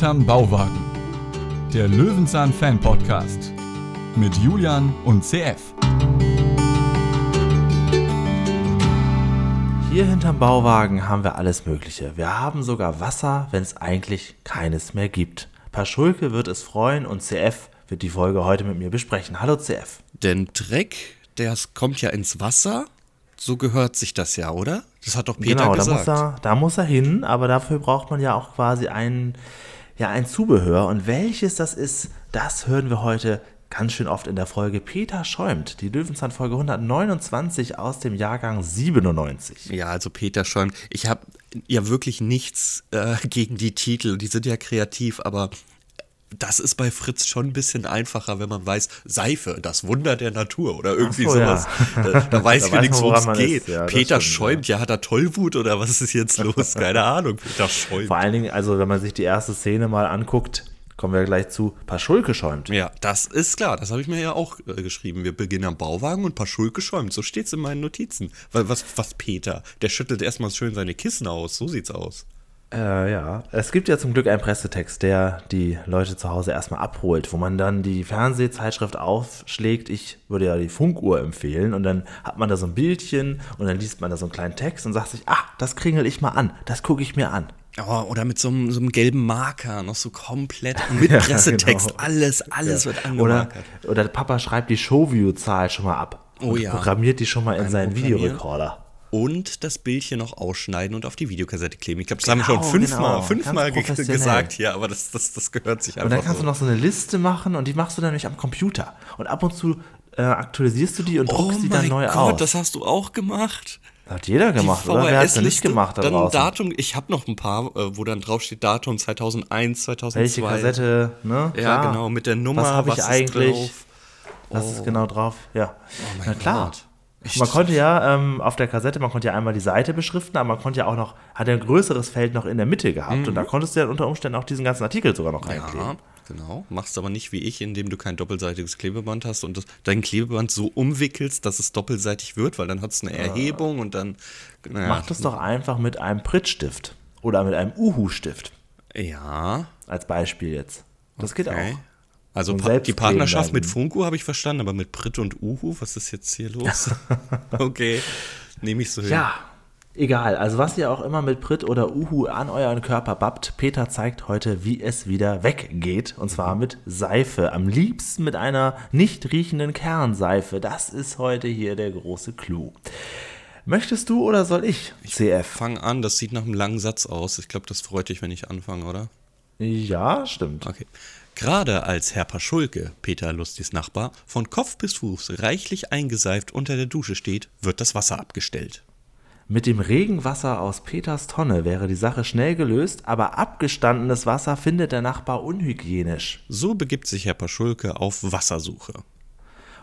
Hinterm Bauwagen. Der Löwenzahn Fan Podcast mit Julian und CF. Hier hinterm Bauwagen haben wir alles Mögliche. Wir haben sogar Wasser, wenn es eigentlich keines mehr gibt. Paschulke wird es freuen und CF wird die Folge heute mit mir besprechen. Hallo CF. Denn Dreck, der kommt ja ins Wasser. So gehört sich das ja, oder? Das hat doch Peter genau, gesagt. Da muss, er, da muss er hin, aber dafür braucht man ja auch quasi ein, ja, ein Zubehör. Und welches das ist, das hören wir heute ganz schön oft in der Folge. Peter schäumt, die Löwenzahn-Folge 129 aus dem Jahrgang 97. Ja, also Peter schäumt. Ich habe ja wirklich nichts äh, gegen die Titel, die sind ja kreativ, aber das ist bei Fritz schon ein bisschen einfacher, wenn man weiß, Seife, das Wunder der Natur oder irgendwie so, sowas. Ja. Da, da weiß ich wenigstens, worum es geht. Ja, Peter stimmt, schäumt, ja. hat er Tollwut oder was ist jetzt los? Keine Ahnung. Peter schäumt. Vor allen Dingen, also wenn man sich die erste Szene mal anguckt, kommen wir gleich zu, Paschulke schäumt. Ja, das ist klar. Das habe ich mir ja auch äh, geschrieben. Wir beginnen am Bauwagen und Paschulke schäumt. So steht es in meinen Notizen. Weil, was, was Peter? Der schüttelt erstmal schön seine Kissen aus. So sieht's aus. Äh, ja, es gibt ja zum Glück einen Pressetext, der die Leute zu Hause erstmal abholt, wo man dann die Fernsehzeitschrift aufschlägt. Ich würde ja die Funkuhr empfehlen und dann hat man da so ein Bildchen und dann liest man da so einen kleinen Text und sagt sich, ah, das kringel ich mal an, das gucke ich mir an. Oh, oder mit so einem, so einem, gelben Marker, noch so komplett mit Pressetext, ja, genau. alles, alles ja. wird angemarkert. Oder, oder Papa schreibt die Showview-Zahl schon mal ab. Oh ja. Programmiert die schon mal in Ein seinen Videorekorder und das Bildchen noch ausschneiden und auf die Videokassette kleben. Ich glaube, das genau, haben wir schon genau, fünfmal, genau. fünfmal ge gesagt hier, aber das, das, das gehört sich einfach. Und dann kannst so. du noch so eine Liste machen und die machst du dann nämlich am Computer. Und ab und zu äh, aktualisierst du die und druckst oh sie dann neu Gott, aus. das hast du auch gemacht. Hat jeder gemacht, oder? Wer hat nicht gemacht da dann draußen? Datum, ich habe noch ein paar, äh, wo dann draufsteht Datum 2001, 2002. Welche Kassette, ne? Ja, klar. genau, mit der Nummer, was habe ich eigentlich? Drauf? Was oh. ist genau drauf? Ja. Oh Na klar. Gott. Man konnte ja ähm, auf der Kassette, man konnte ja einmal die Seite beschriften, aber man konnte ja auch noch, hat ja ein größeres Feld noch in der Mitte gehabt mhm. und da konntest du ja unter Umständen auch diesen ganzen Artikel sogar noch reinkleben. Ja, genau. Machst aber nicht wie ich, indem du kein doppelseitiges Klebeband hast und das, dein Klebeband so umwickelst, dass es doppelseitig wird, weil dann hat es eine Erhebung ja. und dann. Naja. Mach das doch einfach mit einem Prittstift oder mit einem Uhu-Stift. Ja. Als Beispiel jetzt. Das okay. geht auch. Also pa die Partnerschaft mit Funko habe ich verstanden, aber mit Brit und Uhu, was ist jetzt hier los? okay, nehme ich so hin. Ja, egal. Also was ihr auch immer mit Brit oder Uhu an euren Körper babbt, Peter zeigt heute, wie es wieder weggeht. Und zwar mit Seife. Am liebsten mit einer nicht riechenden Kernseife. Das ist heute hier der große Clou. Möchtest du oder soll ich? Ich CF. Fang an, das sieht nach einem langen Satz aus. Ich glaube, das freut dich, wenn ich anfange, oder? Ja, stimmt. Okay. Gerade als Herr Paschulke, Peter Lustis Nachbar, von Kopf bis Fuß reichlich eingeseift unter der Dusche steht, wird das Wasser abgestellt. Mit dem Regenwasser aus Peters Tonne wäre die Sache schnell gelöst, aber abgestandenes Wasser findet der Nachbar unhygienisch. So begibt sich Herr Paschulke auf Wassersuche.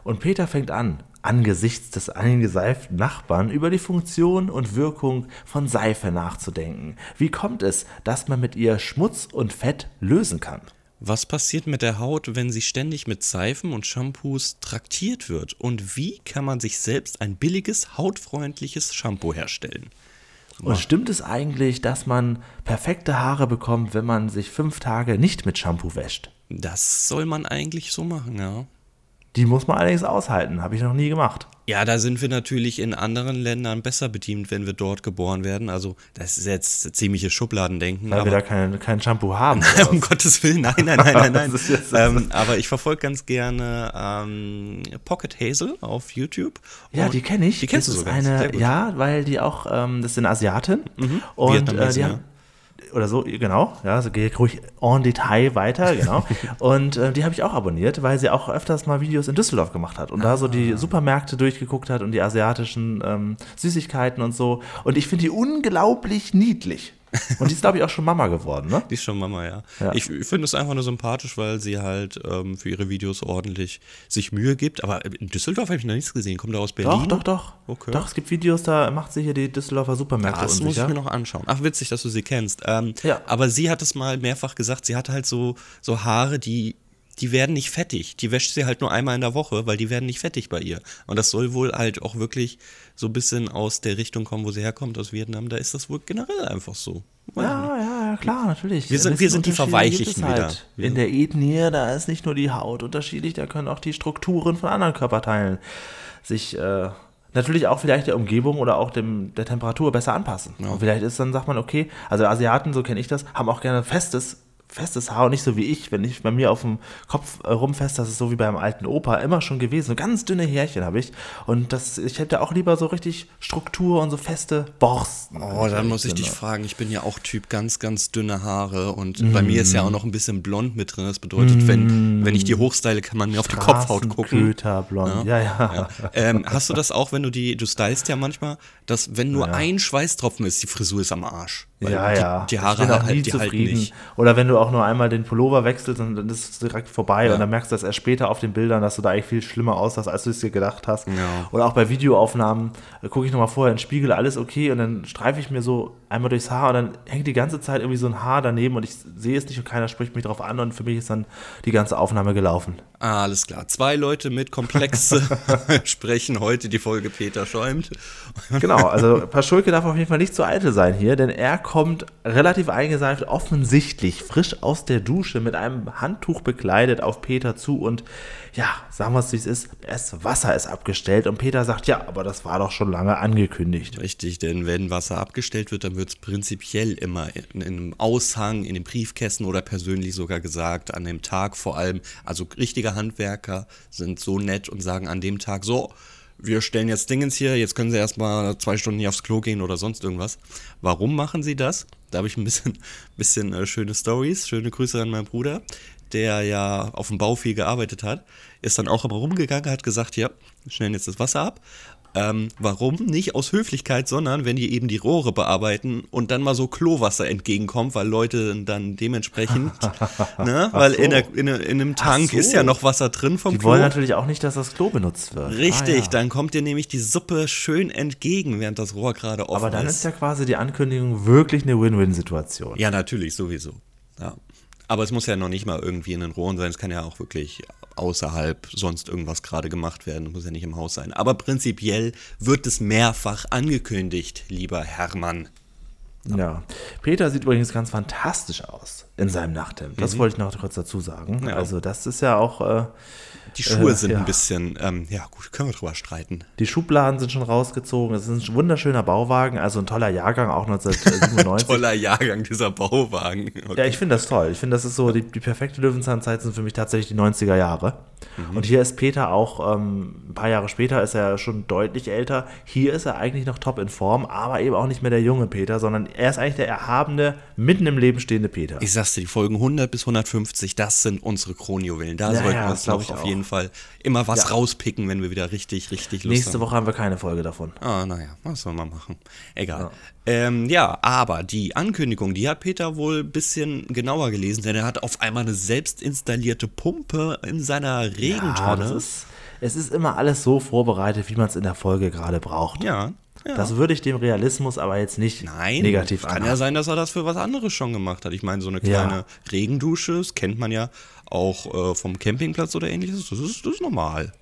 Und Peter fängt an, angesichts des eingeseiften Nachbarn über die Funktion und Wirkung von Seife nachzudenken. Wie kommt es, dass man mit ihr Schmutz und Fett lösen kann? Was passiert mit der Haut, wenn sie ständig mit Seifen und Shampoos traktiert wird? Und wie kann man sich selbst ein billiges, hautfreundliches Shampoo herstellen? Und stimmt es eigentlich, dass man perfekte Haare bekommt, wenn man sich fünf Tage nicht mit Shampoo wäscht? Das soll man eigentlich so machen, ja. Die muss man allerdings aushalten, habe ich noch nie gemacht. Ja, da sind wir natürlich in anderen Ländern besser bedient, wenn wir dort geboren werden. Also, das ist jetzt ziemliches Schubladendenken. Weil wir da kein, kein Shampoo haben. um Gottes Willen, nein, nein, nein, nein, nein. ähm, aber ich verfolge ganz gerne ähm, Pocket Hazel auf YouTube. Ja, die kenne ich. Die kennst das du sogar. Eine, ja, weil die auch, ähm, das sind Asiaten. Mhm. Und äh, die haben, oder so, genau, ja, also gehe ruhig en Detail weiter, genau. und äh, die habe ich auch abonniert, weil sie auch öfters mal Videos in Düsseldorf gemacht hat und ah. da so die ah. Supermärkte durchgeguckt hat und die asiatischen ähm, Süßigkeiten und so. Und ich finde die unglaublich niedlich. Und die ist, glaube ich, auch schon Mama geworden, ne? Die ist schon Mama, ja. ja. Ich, ich finde es einfach nur sympathisch, weil sie halt ähm, für ihre Videos ordentlich sich Mühe gibt. Aber in Düsseldorf habe ich noch nichts gesehen. Kommt da aus Berlin? Doch, doch, doch. Okay. Doch, es gibt Videos, da macht sie hier die Düsseldorfer Supermärkte Das muss ich mir noch anschauen. Ach, witzig, dass du sie kennst. Ähm, ja. Aber sie hat es mal mehrfach gesagt, sie hat halt so, so Haare, die die werden nicht fettig. Die wäscht sie halt nur einmal in der Woche, weil die werden nicht fettig bei ihr. Und das soll wohl halt auch wirklich so ein bisschen aus der Richtung kommen, wo sie herkommt, aus Vietnam. Da ist das wohl generell einfach so. Ja, ja, ja, klar, natürlich. Wir sind, wir sind die Verweichlichen halt. wieder. In der Ethnie, da ist nicht nur die Haut unterschiedlich, da können auch die Strukturen von anderen Körperteilen sich äh, natürlich auch vielleicht der Umgebung oder auch dem, der Temperatur besser anpassen. Ja. Und vielleicht ist dann, sagt man, okay, also Asiaten, so kenne ich das, haben auch gerne festes festes Haar und nicht so wie ich, wenn ich bei mir auf dem Kopf äh, rumfest, das ist so wie beim alten Opa immer schon gewesen. So ganz dünne Härchen habe ich. Und das, ich hätte auch lieber so richtig Struktur und so feste Borsten. Oh, dann muss ich dich fragen. Ich bin ja auch Typ ganz, ganz dünne Haare und mm. bei mir ist ja auch noch ein bisschen blond mit drin. Das bedeutet, mm. wenn, wenn ich die hochstyle, kann man mir auf die Kopfhaut gucken. blond. Ja, ja. ja. ja. Ähm, hast du das auch, wenn du die, du stylst ja manchmal, dass wenn nur ja. ein Schweißtropfen ist, die Frisur ist am Arsch. ja, die, ja. Die Haare halt, die zufrieden. halten nicht. Oder wenn du auch nur einmal den Pullover wechselst und dann ist es direkt vorbei ja. und dann merkst du das erst später auf den Bildern, dass du da eigentlich viel schlimmer aussahst, als du es dir gedacht hast. Ja. Oder auch bei Videoaufnahmen äh, gucke ich nochmal vorher in den Spiegel, alles okay und dann streife ich mir so einmal durchs Haar und dann hängt die ganze Zeit irgendwie so ein Haar daneben und ich sehe es nicht und keiner spricht mich drauf an und für mich ist dann die ganze Aufnahme gelaufen. Ah, alles klar. Zwei Leute mit Komplexe sprechen heute die Folge Peter schäumt. genau, also Paschulke darf auf jeden Fall nicht zu eitel sein hier, denn er kommt relativ eingeseift, offensichtlich frisch aus der Dusche mit einem Handtuch bekleidet auf Peter zu und ja, sagen wir es wie es ist, das Wasser ist abgestellt und Peter sagt, ja, aber das war doch schon lange angekündigt. Richtig, denn wenn Wasser abgestellt wird, dann wird es prinzipiell immer in, in einem Aushang, in den Briefkästen oder persönlich sogar gesagt, an dem Tag vor allem, also richtige Handwerker sind so nett und sagen an dem Tag so, wir stellen jetzt Dingens hier, jetzt können Sie erstmal zwei Stunden hier aufs Klo gehen oder sonst irgendwas. Warum machen Sie das? Da habe ich ein bisschen, bisschen äh, schöne Stories. Schöne Grüße an meinen Bruder, der ja auf dem Bau viel gearbeitet hat. Ist dann auch aber rumgegangen, hat gesagt, ja, stellen jetzt das Wasser ab. Ähm, warum? Nicht aus Höflichkeit, sondern wenn die eben die Rohre bearbeiten und dann mal so Klowasser entgegenkommt, weil Leute dann dementsprechend, ne, weil so. in, der, in, in, einem Tank so. ist ja noch Wasser drin vom die Klo. Die wollen natürlich auch nicht, dass das Klo benutzt wird. Richtig, ah, ja. dann kommt dir nämlich die Suppe schön entgegen, während das Rohr gerade offen ist. Aber dann ist. ist ja quasi die Ankündigung wirklich eine Win-Win-Situation. Ja, natürlich, sowieso. Ja. Aber es muss ja noch nicht mal irgendwie in den Rohren sein, es kann ja auch wirklich außerhalb sonst irgendwas gerade gemacht werden, muss ja nicht im Haus sein. Aber prinzipiell wird es mehrfach angekündigt, lieber Hermann. Ja, Peter sieht übrigens ganz fantastisch aus in seinem Nachthemd. Das mhm. wollte ich noch kurz dazu sagen. Ja. Also das ist ja auch äh, die Schuhe äh, sind ja. ein bisschen, ähm, ja gut, können wir drüber streiten. Die Schubladen sind schon rausgezogen. Es ist ein wunderschöner Bauwagen, also ein toller Jahrgang, auch 1997. toller Jahrgang, dieser Bauwagen. Okay. Ja, ich finde das toll. Ich finde, das ist so, die, die perfekte Löwenzahnzeit sind für mich tatsächlich die 90er Jahre. Mhm. Und hier ist Peter auch, ähm, ein paar Jahre später ist er schon deutlich älter. Hier ist er eigentlich noch top in Form, aber eben auch nicht mehr der junge Peter, sondern er ist eigentlich der erhabene, mitten im Leben stehende Peter. Ich sag's dir, die Folgen 100 bis 150, das sind unsere Kronjuwelen. Da ja, sollten wir uns, glaube ich, auf jeden Fall immer was ja. rauspicken, wenn wir wieder richtig, richtig Lust Nächste haben. Woche haben wir keine Folge davon. Ah, naja, was soll man machen? Egal. Ja. Ähm, ja, aber die Ankündigung, die hat Peter wohl ein bisschen genauer gelesen, denn er hat auf einmal eine selbst installierte Pumpe in seiner Regentonne. Ja, ist, es ist immer alles so vorbereitet, wie man es in der Folge gerade braucht. Ja, ja. Das würde ich dem Realismus aber jetzt nicht Nein, negativ kann anhaben. ja sein, dass er das für was anderes schon gemacht hat. Ich meine, so eine kleine ja. Regendusche, das kennt man ja auch äh, vom Campingplatz oder ähnliches. Das ist, das ist normal.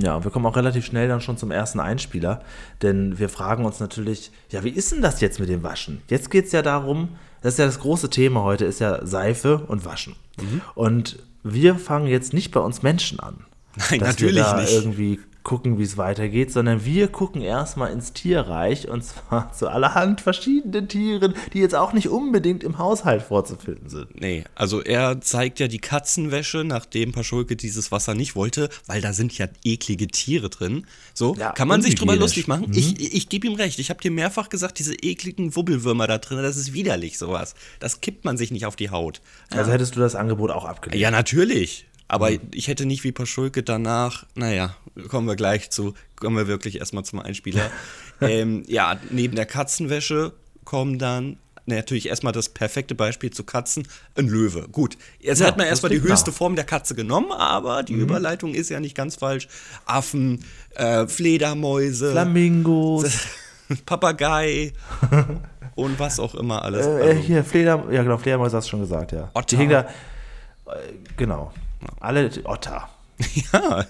Ja, wir kommen auch relativ schnell dann schon zum ersten Einspieler, denn wir fragen uns natürlich, ja, wie ist denn das jetzt mit dem Waschen? Jetzt geht es ja darum, das ist ja das große Thema heute, ist ja Seife und Waschen. Mhm. Und wir fangen jetzt nicht bei uns Menschen an. Nein, natürlich wir da nicht. irgendwie gucken, wie es weitergeht, sondern wir gucken erstmal ins Tierreich und zwar zu allerhand verschiedenen Tieren, die jetzt auch nicht unbedingt im Haushalt vorzufinden sind. Nee, also er zeigt ja die Katzenwäsche, nachdem Paschulke dieses Wasser nicht wollte, weil da sind ja eklige Tiere drin. So, ja, kann man sich drüber lustig machen. Mhm. Ich, ich gebe ihm recht. Ich habe dir mehrfach gesagt, diese ekligen Wubbelwürmer da drin, das ist widerlich, sowas. Das kippt man sich nicht auf die Haut. Also hättest du das Angebot auch abgelehnt? Ja, natürlich. Aber mhm. ich hätte nicht wie Paschulke danach, naja, kommen wir gleich zu, kommen wir wirklich erstmal zum Einspieler. ähm, ja, neben der Katzenwäsche kommen dann natürlich erstmal das perfekte Beispiel zu Katzen, ein Löwe. Gut, jetzt ja, hat man erstmal die höchste Form der Katze genommen, aber die mhm. Überleitung ist ja nicht ganz falsch. Affen, äh, Fledermäuse, Flamingos, Papagei und was auch immer alles. Äh, also, hier, Fleder, ja genau, Fledermäuse hast du schon gesagt, ja. Otter. Die da, äh, genau. Alle Otter. Ja,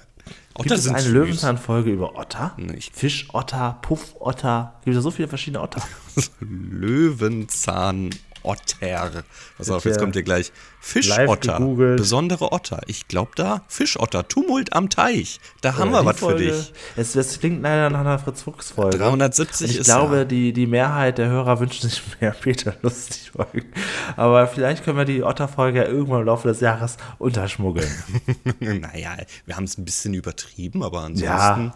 Otter Gibt es eine Löwenzahn-Folge über Otter? Nicht. Fischotter, Puffotter. Gibt es so viele verschiedene Otter? Löwenzahn. Otter. Pass auf, jetzt kommt hier gleich Fischotter. Besondere Otter. Ich glaube da, Fischotter. Tumult am Teich. Da haben wir was für dich. Es, es, klingt leider nach einer Fritz-Fuchs-Folge. 370 ich ist glaube, ja. die, die Mehrheit der Hörer wünscht sich mehr Peter Lustig-Folgen. Aber vielleicht können wir die Otter-Folge ja irgendwann im Laufe des Jahres unterschmuggeln. naja, wir haben es ein bisschen übertrieben, aber ansonsten. Ja,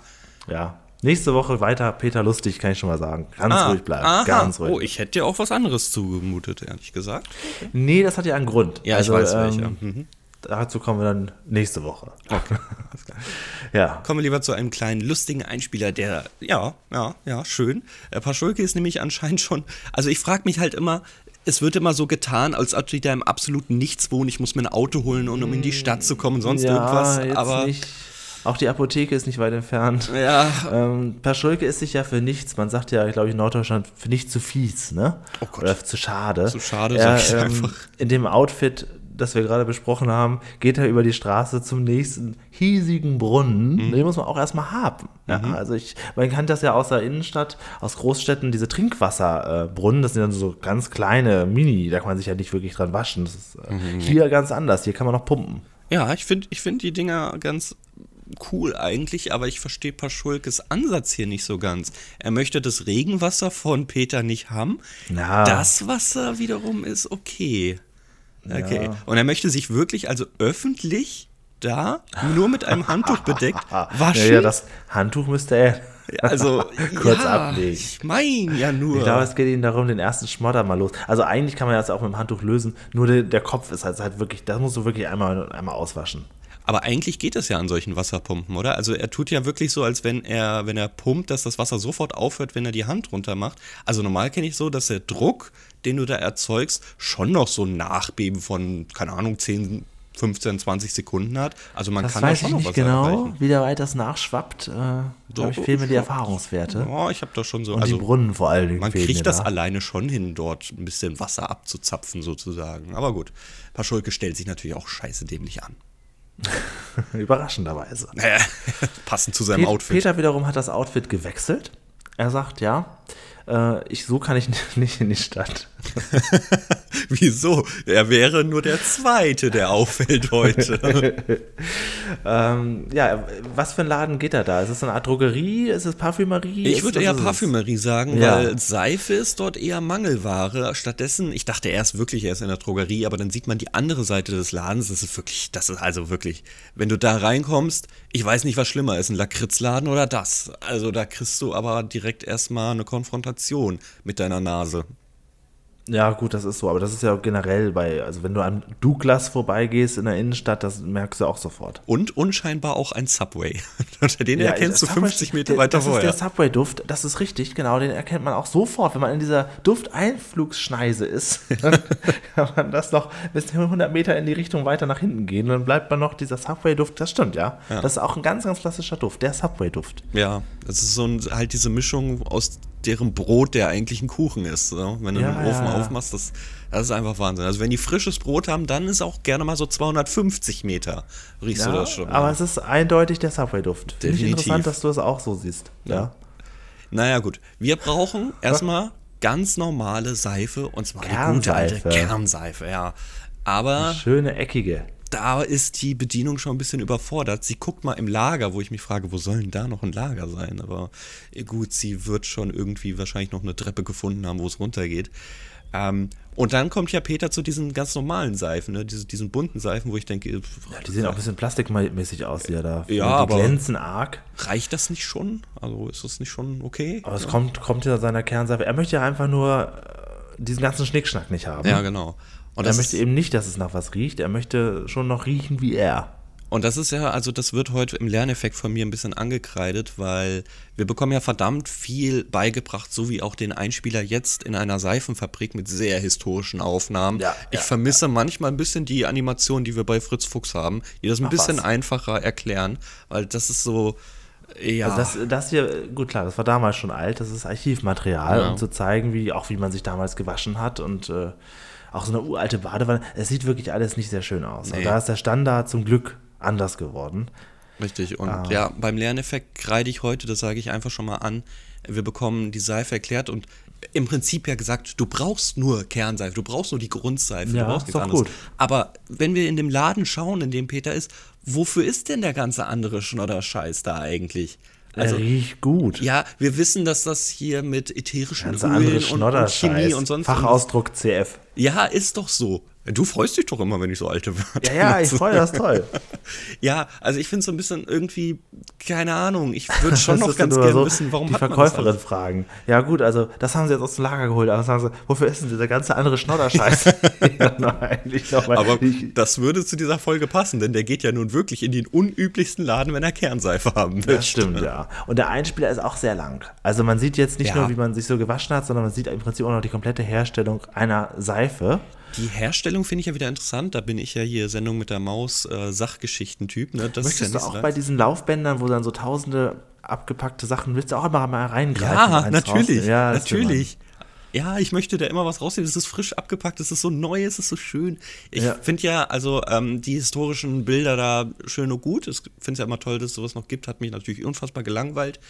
ja. Nächste Woche weiter Peter Lustig, kann ich schon mal sagen. Ganz ah, ruhig bleiben. Aha. Ganz ruhig. Oh, ich hätte dir auch was anderes zugemutet, ehrlich gesagt. Okay. Nee, das hat ja einen Grund. Ja, also, ich weiß ähm, welcher. Mhm. Dazu kommen wir dann nächste Woche. Okay. ja. Kommen wir lieber zu einem kleinen lustigen Einspieler, der, ja, ja, ja, schön. Äh, Paschulke ist nämlich anscheinend schon, also ich frage mich halt immer, es wird immer so getan, als ob die da im absoluten Nichts wohnen. Ich muss mir ein Auto holen, um in die Stadt zu kommen, sonst ja, irgendwas. Aber nicht. Auch die Apotheke ist nicht weit entfernt. Ja. Ähm, Paschulke ist sich ja für nichts, man sagt ja, glaube ich, in Norddeutschland, für nichts zu fies, ne? Oh Gott. Oder zu schade. Zu schade, er, sag ich ähm, einfach. In dem Outfit, das wir gerade besprochen haben, geht er über die Straße zum nächsten hiesigen Brunnen. Mhm. Den muss man auch erstmal haben. Ja, mhm. Also ich, man kennt das ja aus der Innenstadt, aus Großstädten, diese Trinkwasserbrunnen, das sind dann so ganz kleine Mini, da kann man sich ja nicht wirklich dran waschen. Das ist äh, mhm. hier ganz anders, hier kann man noch pumpen. Ja, ich finde ich find die Dinger ganz cool eigentlich, aber ich verstehe Paschulkes Ansatz hier nicht so ganz. Er möchte das Regenwasser von Peter nicht haben. Na. Das Wasser wiederum ist okay. Okay. Ja. Und er möchte sich wirklich also öffentlich da nur mit einem Handtuch bedeckt waschen. Ja, ja das Handtuch müsste er also kurz ja, ablegen. Ich meine ja nur. Ich glaube, es geht ihnen darum, den ersten Schmodder mal los. Also eigentlich kann man das auch mit dem Handtuch lösen. Nur der, der Kopf ist halt, halt wirklich, das musst du wirklich einmal, einmal auswaschen. Aber eigentlich geht es ja an solchen Wasserpumpen, oder? Also er tut ja wirklich so, als wenn er, wenn er pumpt, dass das Wasser sofort aufhört, wenn er die Hand runter macht. Also normal kenne ich so, dass der Druck, den du da erzeugst, schon noch so ein Nachbeben von, keine Ahnung, 10, 15, 20 Sekunden hat. Also man das kann weiß da schon ich nicht genau, erreichen. wie der weit das nachschwappt. Äh, so, ich, fehlen mir die Erfahrungswerte. Ja, ich habe da schon so. Und also, die Brunnen vor allen Dingen. Man kriegt das da. alleine schon hin, dort ein bisschen Wasser abzuzapfen sozusagen. Aber gut, Paschulke stellt sich natürlich auch scheiße dämlich an. Überraschenderweise. Naja, passend zu seinem Pet Outfit. Peter wiederum hat das Outfit gewechselt. Er sagt, ja, äh, ich, so kann ich nicht in die Stadt. Wieso? Er wäre nur der Zweite, der auffällt heute. ähm, ja, was für ein Laden geht er da? Ist es eine Art Drogerie? Ist es Parfümerie? Ich würde eher Parfümerie sagen, ja. weil Seife ist dort eher Mangelware. Stattdessen, ich dachte erst wirklich, er ist in der Drogerie, aber dann sieht man die andere Seite des Ladens. Das ist wirklich, das ist also wirklich, wenn du da reinkommst, ich weiß nicht, was schlimmer ist, ein Lakritzladen oder das. Also da kriegst du aber direkt erstmal eine Konfrontation mit deiner Nase. Ja, gut, das ist so, aber das ist ja generell bei, also wenn du an Douglas vorbeigehst in der Innenstadt, das merkst du auch sofort. Und unscheinbar auch ein Subway. Den ja, erkennst du 50 Meter weiter das vorher. Das ist der Subway-Duft, das ist richtig, genau, den erkennt man auch sofort, wenn man in dieser Dufteinflugsschneise ist. Dann kann man das noch bis 100 Meter in die Richtung weiter nach hinten gehen und dann bleibt man noch dieser Subway-Duft, das stimmt, ja. ja. Das ist auch ein ganz, ganz klassischer Duft, der Subway-Duft. Ja, das ist so ein, halt diese Mischung aus deren Brot, der eigentlich ein Kuchen ist. So. Wenn du ja, den Ofen ja, aufmachst, das, das ist einfach Wahnsinn. Also wenn die frisches Brot haben, dann ist auch gerne mal so 250 Meter, riechst du das schon. Aber es ist eindeutig der Subway-Duft. Finde ich interessant, dass du es auch so siehst. Ja. Naja, gut. Wir brauchen erstmal ganz normale Seife und zwar die gute alte Kernseife, ja. Aber. Eine schöne eckige da ist die Bedienung schon ein bisschen überfordert. Sie guckt mal im Lager, wo ich mich frage, wo soll denn da noch ein Lager sein? Aber gut, sie wird schon irgendwie wahrscheinlich noch eine Treppe gefunden haben, wo es runtergeht. Ähm, und dann kommt ja Peter zu diesen ganz normalen Seifen, ne? Diese, diesen bunten Seifen, wo ich denke. Ja, die sehen auch ein bisschen plastikmäßig aus, die ja da. Ja, die aber glänzen arg. Reicht das nicht schon? Also ist das nicht schon okay? Aber es kommt, kommt ja seiner Kernseife. Er möchte ja einfach nur äh, diesen ganzen Schnickschnack nicht haben. Ja, genau. Und er möchte eben nicht, dass es nach was riecht. Er möchte schon noch riechen wie er. Und das ist ja, also das wird heute im Lerneffekt von mir ein bisschen angekreidet, weil wir bekommen ja verdammt viel beigebracht, so wie auch den Einspieler jetzt in einer Seifenfabrik mit sehr historischen Aufnahmen. Ja, ich ja, vermisse ja. manchmal ein bisschen die Animation, die wir bei Fritz Fuchs haben, die das ein Ach, bisschen was? einfacher erklären, weil das ist so. Ja. Also das, das hier, gut klar, das war damals schon alt, das ist Archivmaterial, um zu zeigen, wie auch wie man sich damals gewaschen hat und äh, auch so eine uralte Badewanne. Es sieht wirklich alles nicht sehr schön aus. Nee. da ist der Standard zum Glück anders geworden. Richtig. Und ah. ja, beim Lerneffekt kreide ich heute, das sage ich einfach schon mal an, wir bekommen die Seife erklärt und im Prinzip ja gesagt, du brauchst nur Kernseife, du brauchst nur die Grundseife, ja, du brauchst nichts anderes. Gut. Aber wenn wir in dem Laden schauen, in dem Peter ist, wofür ist denn der ganze andere Schnodder-Scheiß da eigentlich? Also, riecht gut. Ja, wir wissen, dass das hier mit ätherischen Ölen und, und Chemie und sonst Fachausdruck CF. Ja, ist doch so. Du freust dich doch immer, wenn ich so alte Wörter Ja, ja, ich freue das toll. ja, also ich finde es so ein bisschen irgendwie, keine Ahnung, ich würde schon noch ganz gerne so wissen, warum Die Verkäuferin fragen. Ja gut, also das haben sie jetzt aus dem Lager geholt, aber sagen sie, wofür ist denn dieser ganze andere Schnodderscheiß? aber das würde zu dieser Folge passen, denn der geht ja nun wirklich in den unüblichsten Laden, wenn er Kernseife haben will. Das stimmt, ja. Und der Einspieler ist auch sehr lang. Also man sieht jetzt nicht ja. nur, wie man sich so gewaschen hat, sondern man sieht im Prinzip auch noch die komplette Herstellung einer Seife. Die Herstellung finde ich ja wieder interessant. Da bin ich ja hier Sendung mit der Maus äh, Sachgeschichten-Typ. Ne? Das Möchtest ja du auch bei diesen Laufbändern, wo dann so tausende abgepackte Sachen, willst du auch immer mal reingreifen? Ja, natürlich. Ja, natürlich. Ja, ich möchte da immer was rausnehmen. Es ist frisch abgepackt, es ist so neu, es ist so schön. Ich ja. finde ja, also ähm, die historischen Bilder da schön und gut. Ich finde es ja immer toll, dass es sowas noch gibt. Hat mich natürlich unfassbar gelangweilt.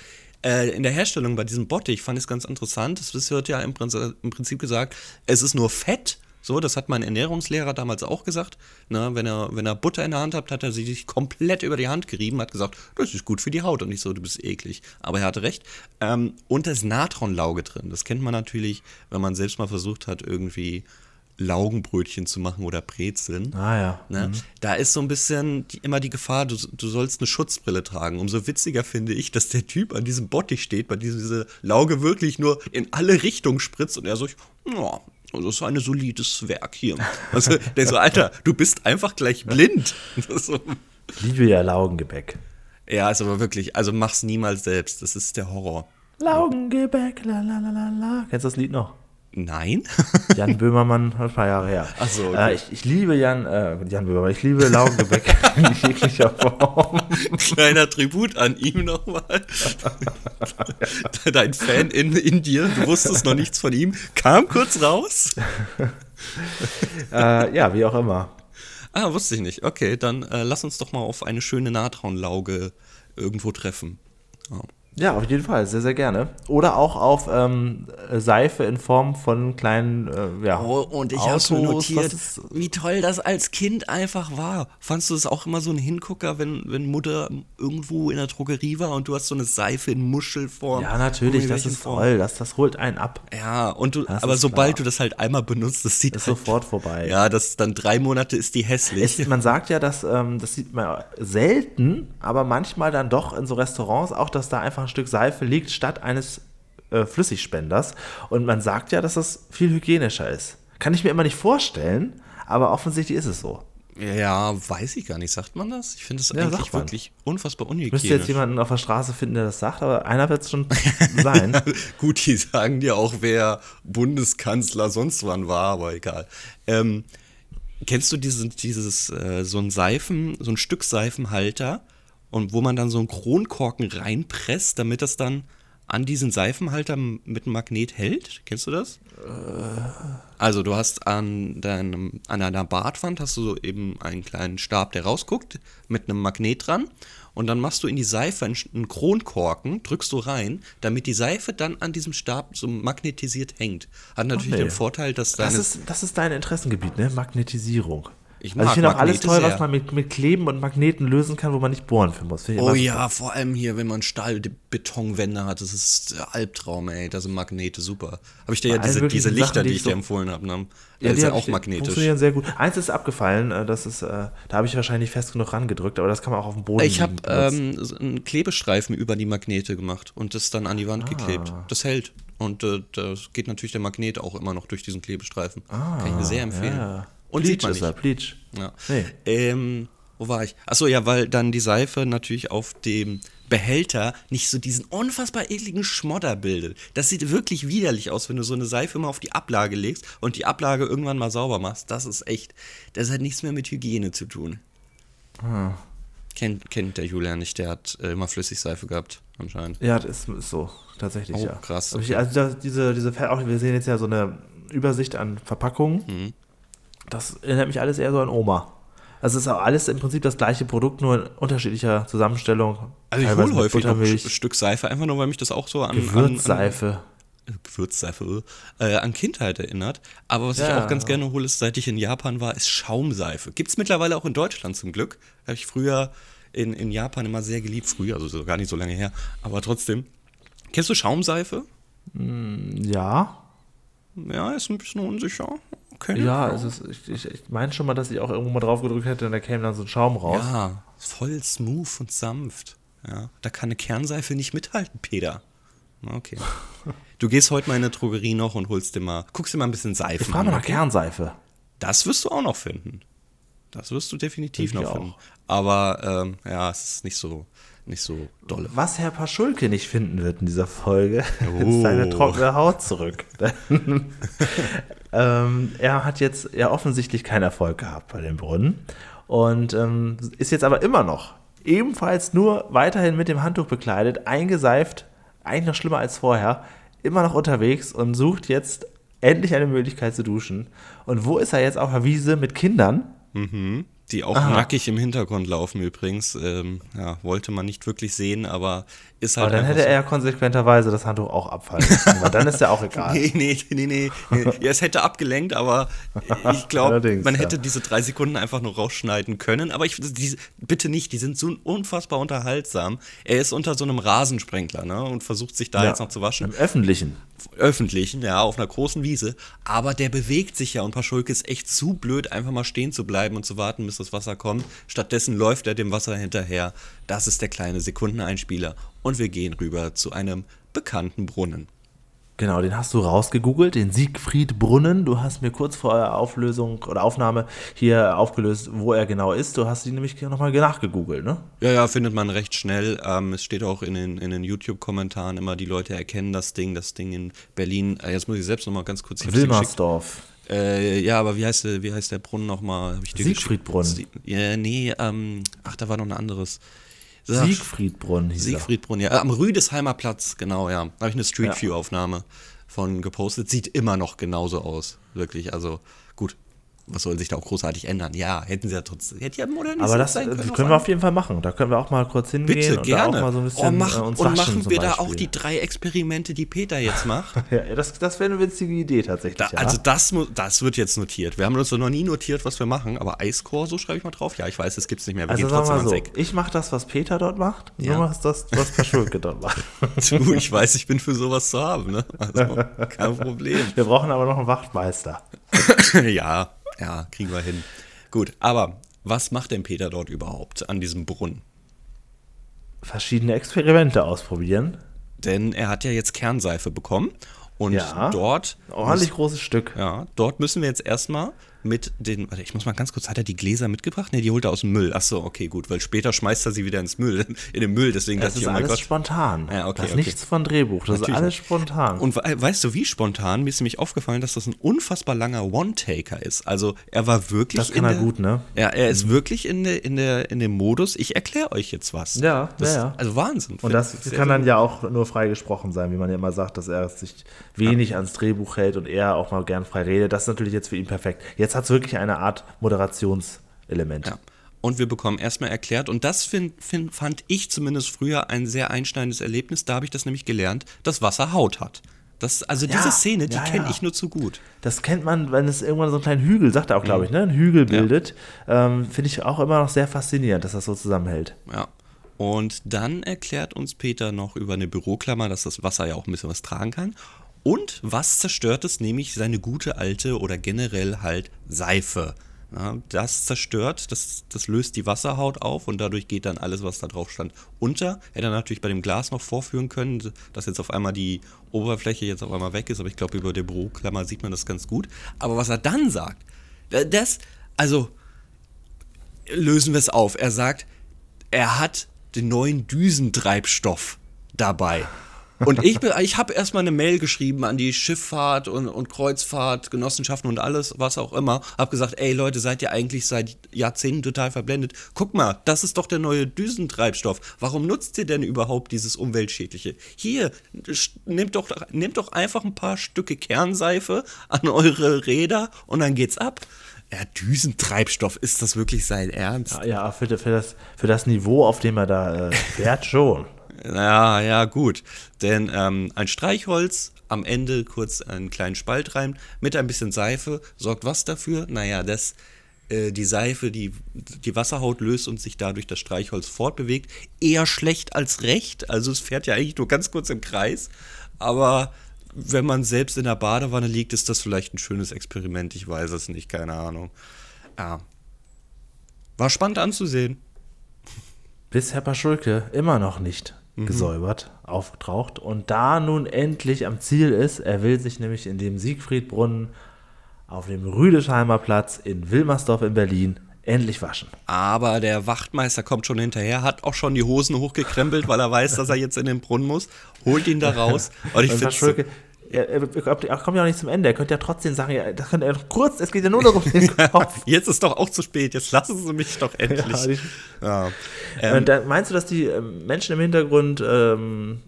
Äh, in der Herstellung bei diesem Bottich fand ich es ganz interessant. Es wird ja im Prinzip, im Prinzip gesagt, es ist nur Fett so, das hat mein Ernährungslehrer damals auch gesagt. Na, wenn, er, wenn er Butter in der Hand hat, hat er sie sich komplett über die Hand gerieben, hat gesagt, das ist gut für die Haut und nicht so, du bist eklig. Aber er hatte recht. Ähm, und da ist Natronlauge drin. Das kennt man natürlich, wenn man selbst mal versucht hat, irgendwie Laugenbrötchen zu machen oder Brezeln. Ah ja. Ne? Mhm. Da ist so ein bisschen die, immer die Gefahr, du, du sollst eine Schutzbrille tragen. Umso witziger finde ich, dass der Typ an diesem Bottich steht, bei diesem diese Lauge wirklich nur in alle Richtungen spritzt und er so, ja, das ist ein solides Werk hier. Also, der so, Alter, du bist einfach gleich blind. So. Ich liebe ja Laugengebäck. Ja, ist aber wirklich, also mach's niemals selbst. Das ist der Horror. Laugengebäck, la la la la la. Kennst du das Lied noch? Nein. Jan Böhmermann, ein paar Jahre her. Ach so, okay. äh, ich, ich, liebe Jan, äh, Jan Böhmermann, ich liebe Laugengebäck in jeglicher Form. Kleiner Tribut an ihm nochmal. Dein Fan in, in dir, du wusstest noch nichts von ihm, kam kurz raus. äh, ja, wie auch immer. Ah, wusste ich nicht. Okay, dann äh, lass uns doch mal auf eine schöne Natronlauge irgendwo treffen. Oh. Ja, auf jeden Fall, sehr, sehr gerne. Oder auch auf ähm, Seife in Form von kleinen äh, ja, oh, und ich habe mir notiert, wie toll das als Kind einfach war. Fandst du es auch immer so ein Hingucker, wenn, wenn Mutter irgendwo in der Drogerie war und du hast so eine Seife in Muschelform? Ja, natürlich, das ist Form. toll. Das, das holt einen ab. Ja, und du, aber sobald klar. du das halt einmal benutzt, das sieht ist halt, sofort vorbei. Ja, das dann drei Monate ist die hässlich. Es, man sagt ja, dass ähm, das sieht man selten, aber manchmal dann doch in so Restaurants auch, dass da einfach ein Stück Seife liegt statt eines äh, Flüssigspenders. Und man sagt ja, dass das viel hygienischer ist. Kann ich mir immer nicht vorstellen, aber offensichtlich ist es so. Ja, weiß ich gar nicht. Sagt man das? Ich finde es ja, eigentlich wirklich unfassbar unhygienisch. Müsste jetzt jemanden auf der Straße finden, der das sagt, aber einer wird es schon sein. Gut, die sagen dir auch, wer Bundeskanzler sonst wann war, aber egal. Ähm, kennst du dieses, dieses äh, so ein Seifen, so ein Stück Seifenhalter, und wo man dann so einen Kronkorken reinpresst, damit das dann an diesen Seifenhalter mit einem Magnet hält. Kennst du das? Also du hast an, deinem, an deiner Badwand hast du so eben einen kleinen Stab, der rausguckt, mit einem Magnet dran. Und dann machst du in die Seife einen Kronkorken, drückst du rein, damit die Seife dann an diesem Stab so magnetisiert hängt. Hat natürlich nee. den Vorteil, dass deine... Das ist, das ist dein Interessengebiet, ne? Magnetisierung. Ich also ich finde auch alles toll, was man mit, mit Kleben und Magneten lösen kann, wo man nicht bohren für muss. Oh ja, vor allem hier, wenn man Stahlbetonwände hat, das ist Albtraum, ey. Da sind Magnete super. Habe ich dir ja diese, diese Lichter, Sachen, die, die ich so dir empfohlen habe, ne? Ja, die ist ja auch magnetisch. Funktionieren sehr gut. Eins ist abgefallen, äh, das ist, äh, da habe ich wahrscheinlich fest genug rangedrückt, aber das kann man auch auf dem Boden Ich habe ähm, einen Klebestreifen über die Magnete gemacht und das dann an die Wand ah. geklebt. Das hält. Und äh, das geht natürlich der Magnet auch immer noch durch diesen Klebestreifen. Ah, kann ich mir sehr empfehlen. Ja. Und Bleach sieht man nicht. Er, Bleach. Ja. Nee. Ähm, wo war ich? Achso, ja, weil dann die Seife natürlich auf dem Behälter nicht so diesen unfassbar ekligen Schmodder bildet. Das sieht wirklich widerlich aus, wenn du so eine Seife immer auf die Ablage legst und die Ablage irgendwann mal sauber machst. Das ist echt, das hat nichts mehr mit Hygiene zu tun. Hm. Kennt, kennt der Julian nicht, der hat äh, immer Flüssigseife gehabt, anscheinend. Ja, das ist so, tatsächlich, oh, ja. krass. Okay. Also diese, diese, auch, wir sehen jetzt ja so eine Übersicht an Verpackungen. Mhm. Das erinnert mich alles eher so an Oma. Also es ist auch alles im Prinzip das gleiche Produkt, nur in unterschiedlicher Zusammenstellung. Also ich hole häufig noch ein Stück Seife, einfach nur, weil mich das auch so an... Gewürzseife. An, an, Gewürzseife, äh, an Kindheit erinnert. Aber was ja. ich auch ganz gerne hole, ist, seit ich in Japan war, ist Schaumseife. Gibt es mittlerweile auch in Deutschland zum Glück. Habe ich früher in, in Japan immer sehr geliebt. Früher, also gar nicht so lange her. Aber trotzdem. Kennst du Schaumseife? Mm, ja. Ja, ist ein bisschen unsicher. Okay. Ja, also ich, ich, ich meine schon mal, dass ich auch irgendwo mal drauf gedrückt hätte und da käme dann so ein Schaum raus. Ja, voll smooth und sanft. Ja, da kann eine Kernseife nicht mithalten, Peter. Okay. Du gehst heute mal in eine Drogerie noch und holst dir mal, guckst dir mal ein bisschen Seife an. Ich frage mal nach okay? Kernseife. Das wirst du auch noch finden. Das wirst du definitiv noch finden. Aber ähm, ja, es ist nicht so, nicht so dolle. Was Herr Paschulke nicht finden wird in dieser Folge, oh. ist seine trockene Haut zurück. ähm, er hat jetzt ja offensichtlich keinen Erfolg gehabt bei dem Brunnen und ähm, ist jetzt aber immer noch ebenfalls nur weiterhin mit dem Handtuch bekleidet, eingeseift, eigentlich noch schlimmer als vorher, immer noch unterwegs und sucht jetzt endlich eine Möglichkeit zu duschen. Und wo ist er jetzt auf der Wiese mit Kindern? Mhm. Die auch Aha. nackig im Hintergrund laufen übrigens. Ähm, ja, wollte man nicht wirklich sehen, aber ist halt. Aber dann hätte so. er ja konsequenterweise das Handtuch auch abfallen müssen, weil dann ist ja auch egal. nee, nee, nee, nee. ja, es hätte abgelenkt, aber ich glaube, man hätte ja. diese drei Sekunden einfach nur rausschneiden können. Aber ich diese, bitte nicht, die sind so unfassbar unterhaltsam. Er ist unter so einem Rasensprenkler ne, und versucht sich da ja, jetzt noch zu waschen. Im öffentlichen. Öffentlichen, ja, auf einer großen Wiese. Aber der bewegt sich ja und Paschulke ist echt zu blöd, einfach mal stehen zu bleiben und zu warten, bis das Wasser kommt. Stattdessen läuft er dem Wasser hinterher. Das ist der kleine Sekundeneinspieler und wir gehen rüber zu einem bekannten Brunnen. Genau, den hast du rausgegoogelt, den Siegfried-Brunnen. Du hast mir kurz vor der Auflösung oder Aufnahme hier aufgelöst, wo er genau ist. Du hast ihn nämlich nochmal nachgegoogelt, ne? Ja, ja, findet man recht schnell. Ähm, es steht auch in den, in den YouTube-Kommentaren immer, die Leute erkennen das Ding, das Ding in Berlin. Äh, jetzt muss ich selbst nochmal ganz kurz. Wilmersdorf. Äh, ja, aber wie heißt, der, wie heißt der Brunnen nochmal? Siegfried-Brunnen. Ja, nee, ähm, ach, da war noch ein anderes. Siegfriedbrunn hieß Siegfriedbrunn, ja. Am Rüdesheimer Platz, genau, ja. Da habe ich eine Street View-Aufnahme von gepostet. Sieht immer noch genauso aus, wirklich. Also gut, was soll sich da auch großartig ändern? Ja, hätten sie ja trotzdem, hätte ja modernisiert Aber das, können, das können wir auf jeden Fall machen. Da können wir auch mal kurz hingehen Bitte, und gerne. auch mal so ein bisschen oh, mach, äh, uns Und machen wir da auch die drei Experimente, die Peter jetzt macht? ja, das, das wäre eine witzige Idee tatsächlich. Da, ja. Also das, das wird jetzt notiert. Wir haben uns noch nie notiert, was wir machen, aber Eiscore, so schreibe ich mal drauf. Ja, ich weiß, es gibt es nicht mehr. Wir also sagen wir so, ich mache das, was Peter dort macht, ja. du machst das, was Paschulke dort macht. du, ich weiß, ich bin für sowas zu haben, ne? Also, kein Problem. Wir brauchen aber noch einen Wachtmeister. ja, ja, kriegen wir hin. Gut, aber was macht denn Peter dort überhaupt an diesem Brunnen? Verschiedene Experimente ausprobieren. Denn er hat ja jetzt Kernseife bekommen und ja, dort. Ordentlich muss, großes Stück. Ja, dort müssen wir jetzt erstmal mit den. Warte, ich muss mal ganz kurz. Hat er die Gläser mitgebracht? Ne, die holt er aus dem Müll. Achso, okay, gut, weil später schmeißt er sie wieder ins Müll, in den Müll. Deswegen das ist ich, oh alles Gott. spontan. Ja, okay, das ist okay. nichts von Drehbuch. Das Natürlich. ist alles spontan. Und weißt du, wie spontan? Mir ist nämlich aufgefallen, dass das ein unfassbar langer One-Taker ist. Also er war wirklich. Das kann er der, gut, ne? Ja, er ist mhm. wirklich in, der, in, der, in dem Modus. Ich erkläre euch jetzt was. Ja, das, ja, ja. Also Wahnsinn. Und das kann dann ja auch nur freigesprochen sein, wie man ja immer sagt, dass er sich wenig ja. ans Drehbuch hält und er auch mal gern frei redet. Das ist natürlich jetzt für ihn perfekt. Jetzt hat es wirklich eine Art Moderationselement. Ja. Und wir bekommen erstmal erklärt, und das find, find, fand ich zumindest früher ein sehr einschneidendes Erlebnis, da habe ich das nämlich gelernt, dass Wasser Haut hat. Das, also diese ja, Szene, die ja, kenne ja. ich nur zu gut. Das kennt man, wenn es irgendwann so einen kleinen Hügel, sagt er auch, glaube mhm. ich, ne? einen Hügel bildet. Ähm, Finde ich auch immer noch sehr faszinierend, dass das so zusammenhält. Ja. Und dann erklärt uns Peter noch über eine Büroklammer, dass das Wasser ja auch ein bisschen was tragen kann. Und was zerstört es, nämlich seine gute alte oder generell halt Seife. Ja, das zerstört, das, das löst die Wasserhaut auf und dadurch geht dann alles, was da drauf stand, unter. Hätte er natürlich bei dem Glas noch vorführen können, dass jetzt auf einmal die Oberfläche jetzt auf einmal weg ist, aber ich glaube, über der Büroklammer sieht man das ganz gut. Aber was er dann sagt, das, also lösen wir es auf. Er sagt, er hat den neuen Düsentreibstoff dabei. Und ich, ich habe erstmal eine Mail geschrieben an die Schifffahrt und, und Kreuzfahrtgenossenschaften und alles, was auch immer. Hab gesagt, ey Leute, seid ihr eigentlich seit Jahrzehnten total verblendet? Guck mal, das ist doch der neue Düsentreibstoff. Warum nutzt ihr denn überhaupt dieses Umweltschädliche? Hier, nehmt doch, nehmt doch einfach ein paar Stücke Kernseife an eure Räder und dann geht's ab. Ja, Düsentreibstoff, ist das wirklich sein Ernst? Ja, ja für, für, das, für das Niveau, auf dem er da äh, fährt, schon. Ja, ja, gut. Denn ähm, ein Streichholz, am Ende kurz einen kleinen Spalt rein, mit ein bisschen Seife, sorgt was dafür? Naja, dass äh, die Seife die, die Wasserhaut löst und sich dadurch das Streichholz fortbewegt. Eher schlecht als recht. Also es fährt ja eigentlich nur ganz kurz im Kreis. Aber wenn man selbst in der Badewanne liegt, ist das vielleicht ein schönes Experiment. Ich weiß es nicht, keine Ahnung. Ja. War spannend anzusehen. Bis Herr Paschulke immer noch nicht mhm. gesäubert aufgetaucht und da nun endlich am Ziel ist, er will sich nämlich in dem Siegfriedbrunnen auf dem Rüdesheimer Platz in Wilmersdorf in Berlin endlich waschen. Aber der Wachtmeister kommt schon hinterher, hat auch schon die Hosen hochgekrempelt, weil er weiß, dass er jetzt in den Brunnen muss, holt ihn da raus. Und ich finde er, er, er, kommt ja auch nicht zum Ende. Er könnte ja trotzdem sagen, ja, das könnte er kurz, es geht ja nur darum, den Kopf. jetzt ist doch auch zu spät, jetzt lassen Sie mich doch endlich. Ja, ja. Ähm, da, meinst du, dass die ähm, Menschen im Hintergrund ähm,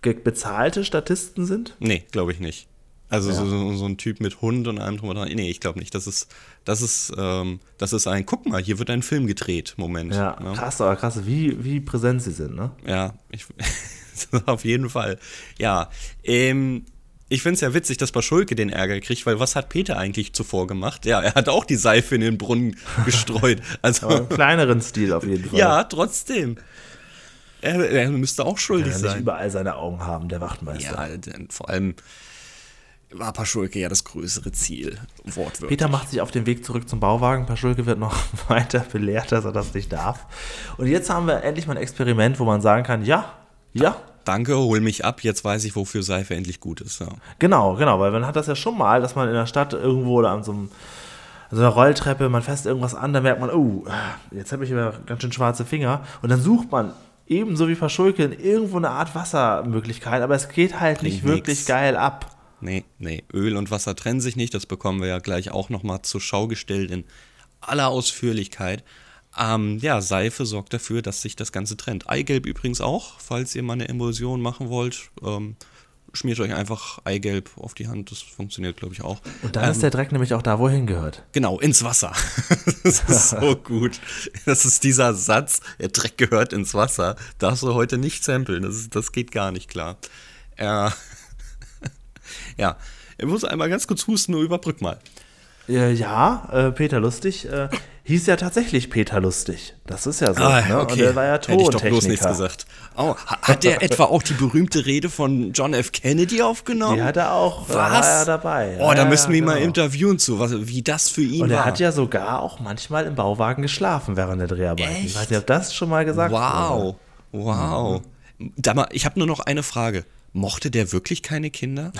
bezahlte Statisten sind? Nee, glaube ich nicht. Also ja. so, so, ein Typ mit Hund und allem drum und dran. Nee, ich glaube nicht. Das ist, das ist, ähm, das ist ein, guck mal, hier wird ein Film gedreht, Moment. Ja, ne? krass, aber krass, wie, wie präsent sie sind, ne? Ja, ich, auf jeden Fall. Ja, ähm, ich finde es ja witzig, dass Paschulke den Ärger kriegt, weil was hat Peter eigentlich zuvor gemacht? Ja, er hat auch die Seife in den Brunnen gestreut. Also, Aber im kleineren Stil auf jeden Fall. Ja, trotzdem. Er, er müsste auch schuldig sein. nicht überall seine Augen haben, der Wachtmeister. Ja, denn vor allem war Paschulke ja das größere Ziel, wortwörtlich. Peter macht sich auf den Weg zurück zum Bauwagen. Paschulke wird noch weiter belehrt, dass er das nicht darf. Und jetzt haben wir endlich mal ein Experiment, wo man sagen kann, ja, ja, danke, hol mich ab, jetzt weiß ich, wofür Seife endlich gut ist. Ja. Genau, genau, weil man hat das ja schon mal, dass man in der Stadt irgendwo oder an so, einem, so einer Rolltreppe, man fässt irgendwas an, da merkt man, oh, jetzt habe ich immer ganz schön schwarze Finger. Und dann sucht man ebenso wie Verschulken irgendwo eine Art Wassermöglichkeit, aber es geht halt nicht Klingt wirklich nix. geil ab. Nee, nee, Öl und Wasser trennen sich nicht, das bekommen wir ja gleich auch nochmal zur Schau gestellt in aller Ausführlichkeit. Ähm, ja, Seife sorgt dafür, dass sich das Ganze trennt. Eigelb übrigens auch, falls ihr mal eine Emulsion machen wollt. Ähm, schmiert euch einfach Eigelb auf die Hand, das funktioniert, glaube ich, auch. Und dann ähm, ist der Dreck nämlich auch da, wohin gehört. Genau, ins Wasser. das ist so gut. Das ist dieser Satz, der Dreck gehört ins Wasser. Darfst du heute nicht samplen, das, ist, das geht gar nicht klar. Äh, ja, ich muss einmal ganz kurz husten, nur überbrück mal. Äh, ja, äh, Peter Lustig. Äh, hieß ja tatsächlich Peter Lustig. Das ist ja so. Ah, ne? okay. Und der war ja Hätte ich doch bloß nichts gesagt. Oh, hat der etwa auch die berühmte Rede von John F. Kennedy aufgenommen? Die hat er auch. Was? Da war er dabei. Oh, da müssen wir ihn genau. mal interviewen zu, was, wie das für ihn war. Und er war. hat ja sogar auch manchmal im Bauwagen geschlafen während der Dreharbeiten. Echt? Ich weiß nicht, ob das schon mal gesagt wow. wurde. Wow. Wow. Ich habe nur noch eine Frage. Mochte der wirklich keine Kinder?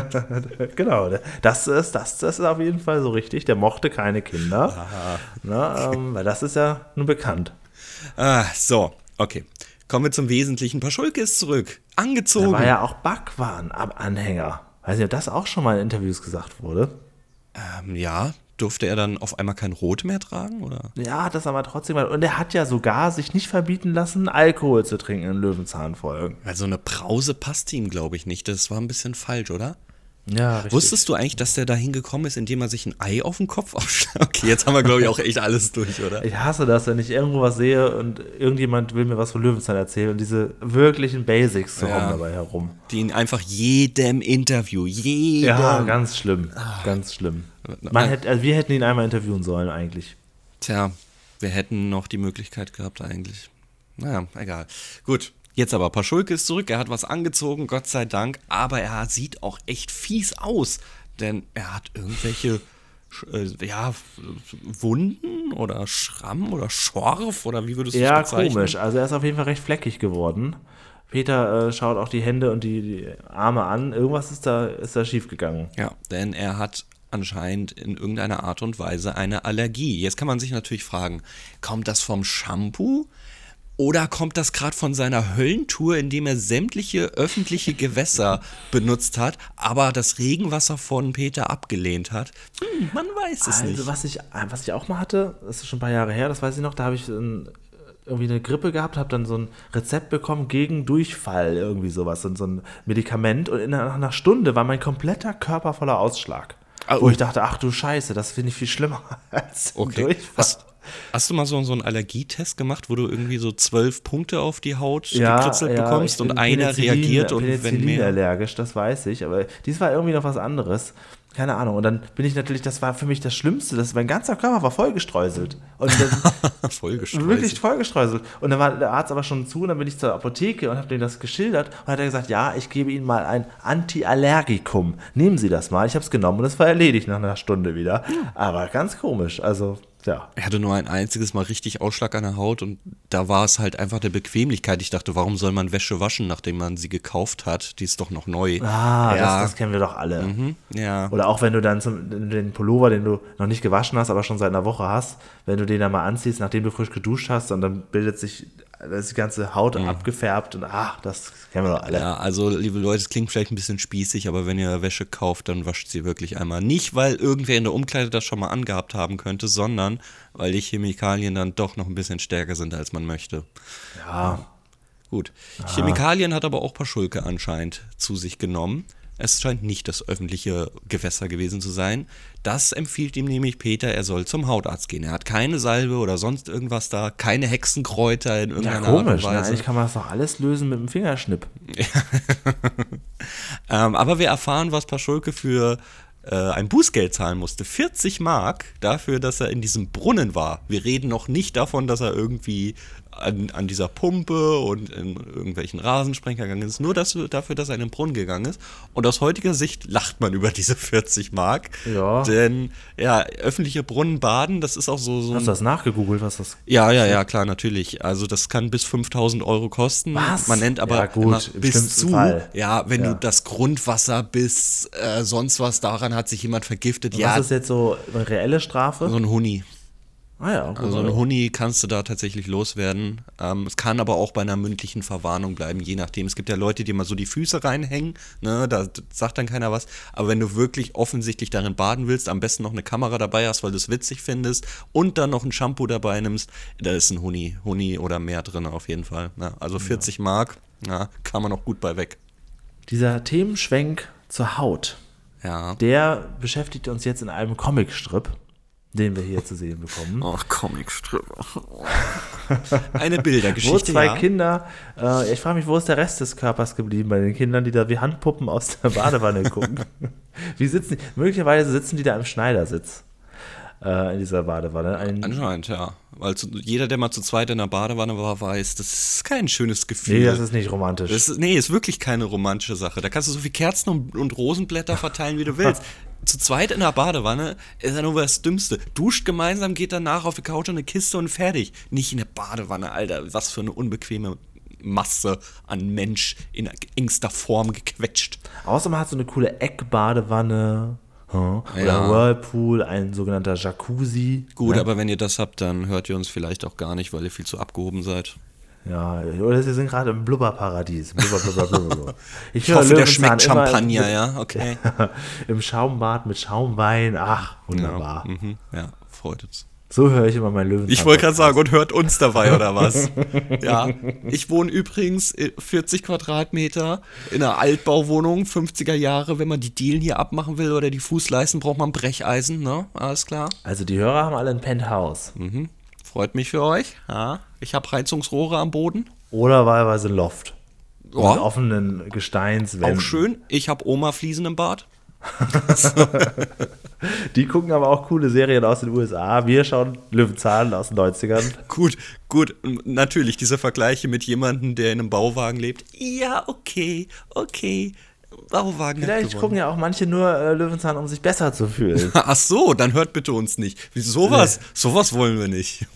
genau, das ist, das, das ist auf jeden Fall so richtig. Der mochte keine Kinder. Na, ähm, weil das ist ja nun bekannt. Ah, so, okay. Kommen wir zum Wesentlichen. Paschulke ist zurück. Angezogen. Er war ja auch Backwaren-Anhänger. Weiß nicht, ob das auch schon mal in Interviews gesagt wurde. Ähm, ja, durfte er dann auf einmal kein Rot mehr tragen, oder? Ja, das aber trotzdem. Und er hat ja sogar sich nicht verbieten lassen, Alkohol zu trinken in Löwenzahnfolgen. Also eine Brause passte ihm, glaube ich, nicht. Das war ein bisschen falsch, oder? Ja, richtig. Wusstest du eigentlich, dass der da hingekommen ist, indem er sich ein Ei auf den Kopf aufschlägt? Okay, jetzt haben wir, glaube ich, auch echt alles durch, oder? Ich hasse das, wenn ich irgendwo was sehe und irgendjemand will mir was von Löwenzahn erzählen und diese wirklichen Basics zu ja, dabei herum. Die in einfach jedem Interview, jedem. Ja, ganz schlimm, ah. ganz schlimm. Man hätte, also wir hätten ihn einmal interviewen sollen eigentlich. Tja, wir hätten noch die Möglichkeit gehabt eigentlich. Naja, egal. Gut, Jetzt aber, Paschulke ist zurück, er hat was angezogen, Gott sei Dank, aber er sieht auch echt fies aus, denn er hat irgendwelche äh, ja, Wunden oder Schramm oder Schorf oder wie würdest du ja, das bezeichnen? Ja, komisch. Also er ist auf jeden Fall recht fleckig geworden. Peter äh, schaut auch die Hände und die, die, Arme an. Irgendwas ist da, ist da schiefgegangen. Ja, denn er hat anscheinend in irgendeiner Art und Weise eine Allergie. Jetzt kann man sich natürlich fragen, kommt das vom Shampoo? Oder kommt das gerade von seiner Höllentour, in dem er sämtliche öffentliche Gewässer benutzt hat, aber das Regenwasser von Peter abgelehnt hat? Hm, man weiß es also, nicht. Also, was ich, was ich auch mal hatte, das ist schon ein paar Jahre her, das weiß ich noch, da habe ich ein, irgendwie eine Grippe gehabt, habe dann so ein Rezept bekommen gegen Durchfall, irgendwie sowas, und so ein Medikament. Und in einer, nach einer Stunde war mein kompletter Körper voller Ausschlag. Oh. Wo ich dachte, ach du Scheiße, das finde ich viel schlimmer als okay. Durchfall. Hast, hast, du mal so, so einen Allergietest gemacht, wo du irgendwie so zwölf Punkte auf die Haut ja, gekritzelt ja, bekommst und einer reagiert und wenn mehr. allergisch, das weiß ich, aber dies war irgendwie noch was anderes keine Ahnung. Und dann bin ich natürlich, das war für mich das Schlimmste, dass mein ganzer Körper war vollgestreuselt. Und dann, vollgestreuselt. Wirklich vollgestreuselt. Und dann war der Arzt aber schon zu und dann bin ich zur Apotheke und habe denen das geschildert und hat er gesagt, ja, ich gebe Ihnen mal ein Antiallergikum. Nehmen Sie das mal. Ich habe es genommen und es war erledigt nach einer Stunde wieder. Aber ganz komisch. Also ja. Er hatte nur ein einziges Mal richtig Ausschlag an der Haut und da war es halt einfach der Bequemlichkeit. Ich dachte, warum soll man Wäsche waschen, nachdem man sie gekauft hat? Die ist doch noch neu. Ah, ja. das, das kennen wir doch alle. Mhm, ja. Oder auch wenn du dann zum, den Pullover, den du noch nicht gewaschen hast, aber schon seit einer Woche hast, wenn du den dann mal anziehst, nachdem du frisch geduscht hast und dann bildet sich da ist die ganze Haut mhm. abgefärbt und ach, das kennen wir doch alle. Ja, also liebe Leute, es klingt vielleicht ein bisschen spießig, aber wenn ihr Wäsche kauft, dann wascht sie wirklich einmal. Nicht, weil irgendwer in der Umkleide das schon mal angehabt haben könnte, sondern weil die Chemikalien dann doch noch ein bisschen stärker sind, als man möchte. Ja. Gut. Ja. Chemikalien hat aber auch Paschulke anscheinend zu sich genommen. Es scheint nicht das öffentliche Gewässer gewesen zu sein. Das empfiehlt ihm nämlich Peter, er soll zum Hautarzt gehen. Er hat keine Salbe oder sonst irgendwas da, keine Hexenkräuter in irgendeiner ja, komisch, Art und Weise. Ne? Eigentlich kann man das doch alles lösen mit dem Fingerschnipp. ähm, aber wir erfahren, was Paschulke für äh, ein Bußgeld zahlen musste. 40 Mark dafür, dass er in diesem Brunnen war. Wir reden noch nicht davon, dass er irgendwie an, an dieser Pumpe und in irgendwelchen Rasensprenger gegangen ist, nur dass, dafür, dass er in den Brunnen gegangen ist. Und aus heutiger Sicht lacht man über diese 40 Mark. Ja. Denn, ja, öffentliche Brunnen baden, das ist auch so. so Hast du das nachgegoogelt, was das Ja, ja, ja, klar, natürlich. Also, das kann bis 5000 Euro kosten. Was? Man nennt aber ja, gut, bis zu. Fall. Ja, wenn ja. du das Grundwasser bis äh, sonst was daran hat sich jemand vergiftet. Und ja. Was ist jetzt so eine reelle Strafe? So ein Huni. Ah ja, gut. Also ein Huni kannst du da tatsächlich loswerden. Ähm, es kann aber auch bei einer mündlichen Verwarnung bleiben, je nachdem. Es gibt ja Leute, die mal so die Füße reinhängen, ne, da sagt dann keiner was. Aber wenn du wirklich offensichtlich darin baden willst, am besten noch eine Kamera dabei hast, weil du es witzig findest und dann noch ein Shampoo dabei nimmst, da ist ein Huni, Huni oder mehr drin auf jeden Fall. Ne? Also 40 ja. Mark, ja, kann man auch gut bei weg. Dieser Themenschwenk zur Haut, ja. der beschäftigt uns jetzt in einem Comicstrip den wir hier zu sehen bekommen. Ach, Comicstrip. Eine Bildergeschichte. Wo zwei ja. Kinder, äh, ich frage mich, wo ist der Rest des Körpers geblieben bei den Kindern, die da wie Handpuppen aus der Badewanne gucken? wie sitzen die? Möglicherweise sitzen die da im Schneidersitz äh, in dieser Badewanne. Ein Anscheinend, ja. Weil zu, jeder, der mal zu zweit in der Badewanne war, weiß, das ist kein schönes Gefühl. Nee, das ist nicht romantisch. Das ist, nee, ist wirklich keine romantische Sache. Da kannst du so viel Kerzen und, und Rosenblätter verteilen, wie du willst. zu zweit in der Badewanne ist ja nur das Dümmste. Duscht gemeinsam, geht danach auf die Couch und eine Kiste und fertig. Nicht in der Badewanne, Alter. Was für eine unbequeme Masse an Mensch in engster Form gequetscht. Außerdem hat so eine coole Eckbadewanne. Oder ja. Whirlpool, ein sogenannter Jacuzzi. Gut, ne? aber wenn ihr das habt, dann hört ihr uns vielleicht auch gar nicht, weil ihr viel zu abgehoben seid. Ja, oder sie sind gerade im Blubberparadies. Blubber, blubber, blubber, Ich, ich hoffe, der schmeckt Champagner, ja, okay. Im Schaumbad mit Schaumwein, ach, wunderbar. Ja, mhm, ja freut uns. So höre ich immer meinen Löwen. Ich wollte gerade sagen, und hört uns dabei, oder was? ja. Ich wohne übrigens 40 Quadratmeter in einer Altbauwohnung, 50er Jahre. Wenn man die Dielen hier abmachen will oder die Fußleisten, braucht man Brecheisen, ne? Alles klar. Also die Hörer haben alle ein Penthouse. Mhm. Freut mich für euch. Ja. Ich habe Heizungsrohre am Boden. Oder wahlweise Loft. Ja. Mit offenen Gesteinswänden. Auch schön. Ich habe Oma-Fliesen im Bad. Die gucken aber auch coole Serien aus den USA. Wir schauen Löwenzahn aus den 90ern. Gut, gut. Natürlich, diese Vergleiche mit jemandem, der in einem Bauwagen lebt. Ja, okay, okay. Bauwagen Vielleicht gucken ja auch manche nur äh, Löwenzahn, um sich besser zu fühlen. Ach so, dann hört bitte uns nicht. Sowas, nee. sowas wollen wir nicht.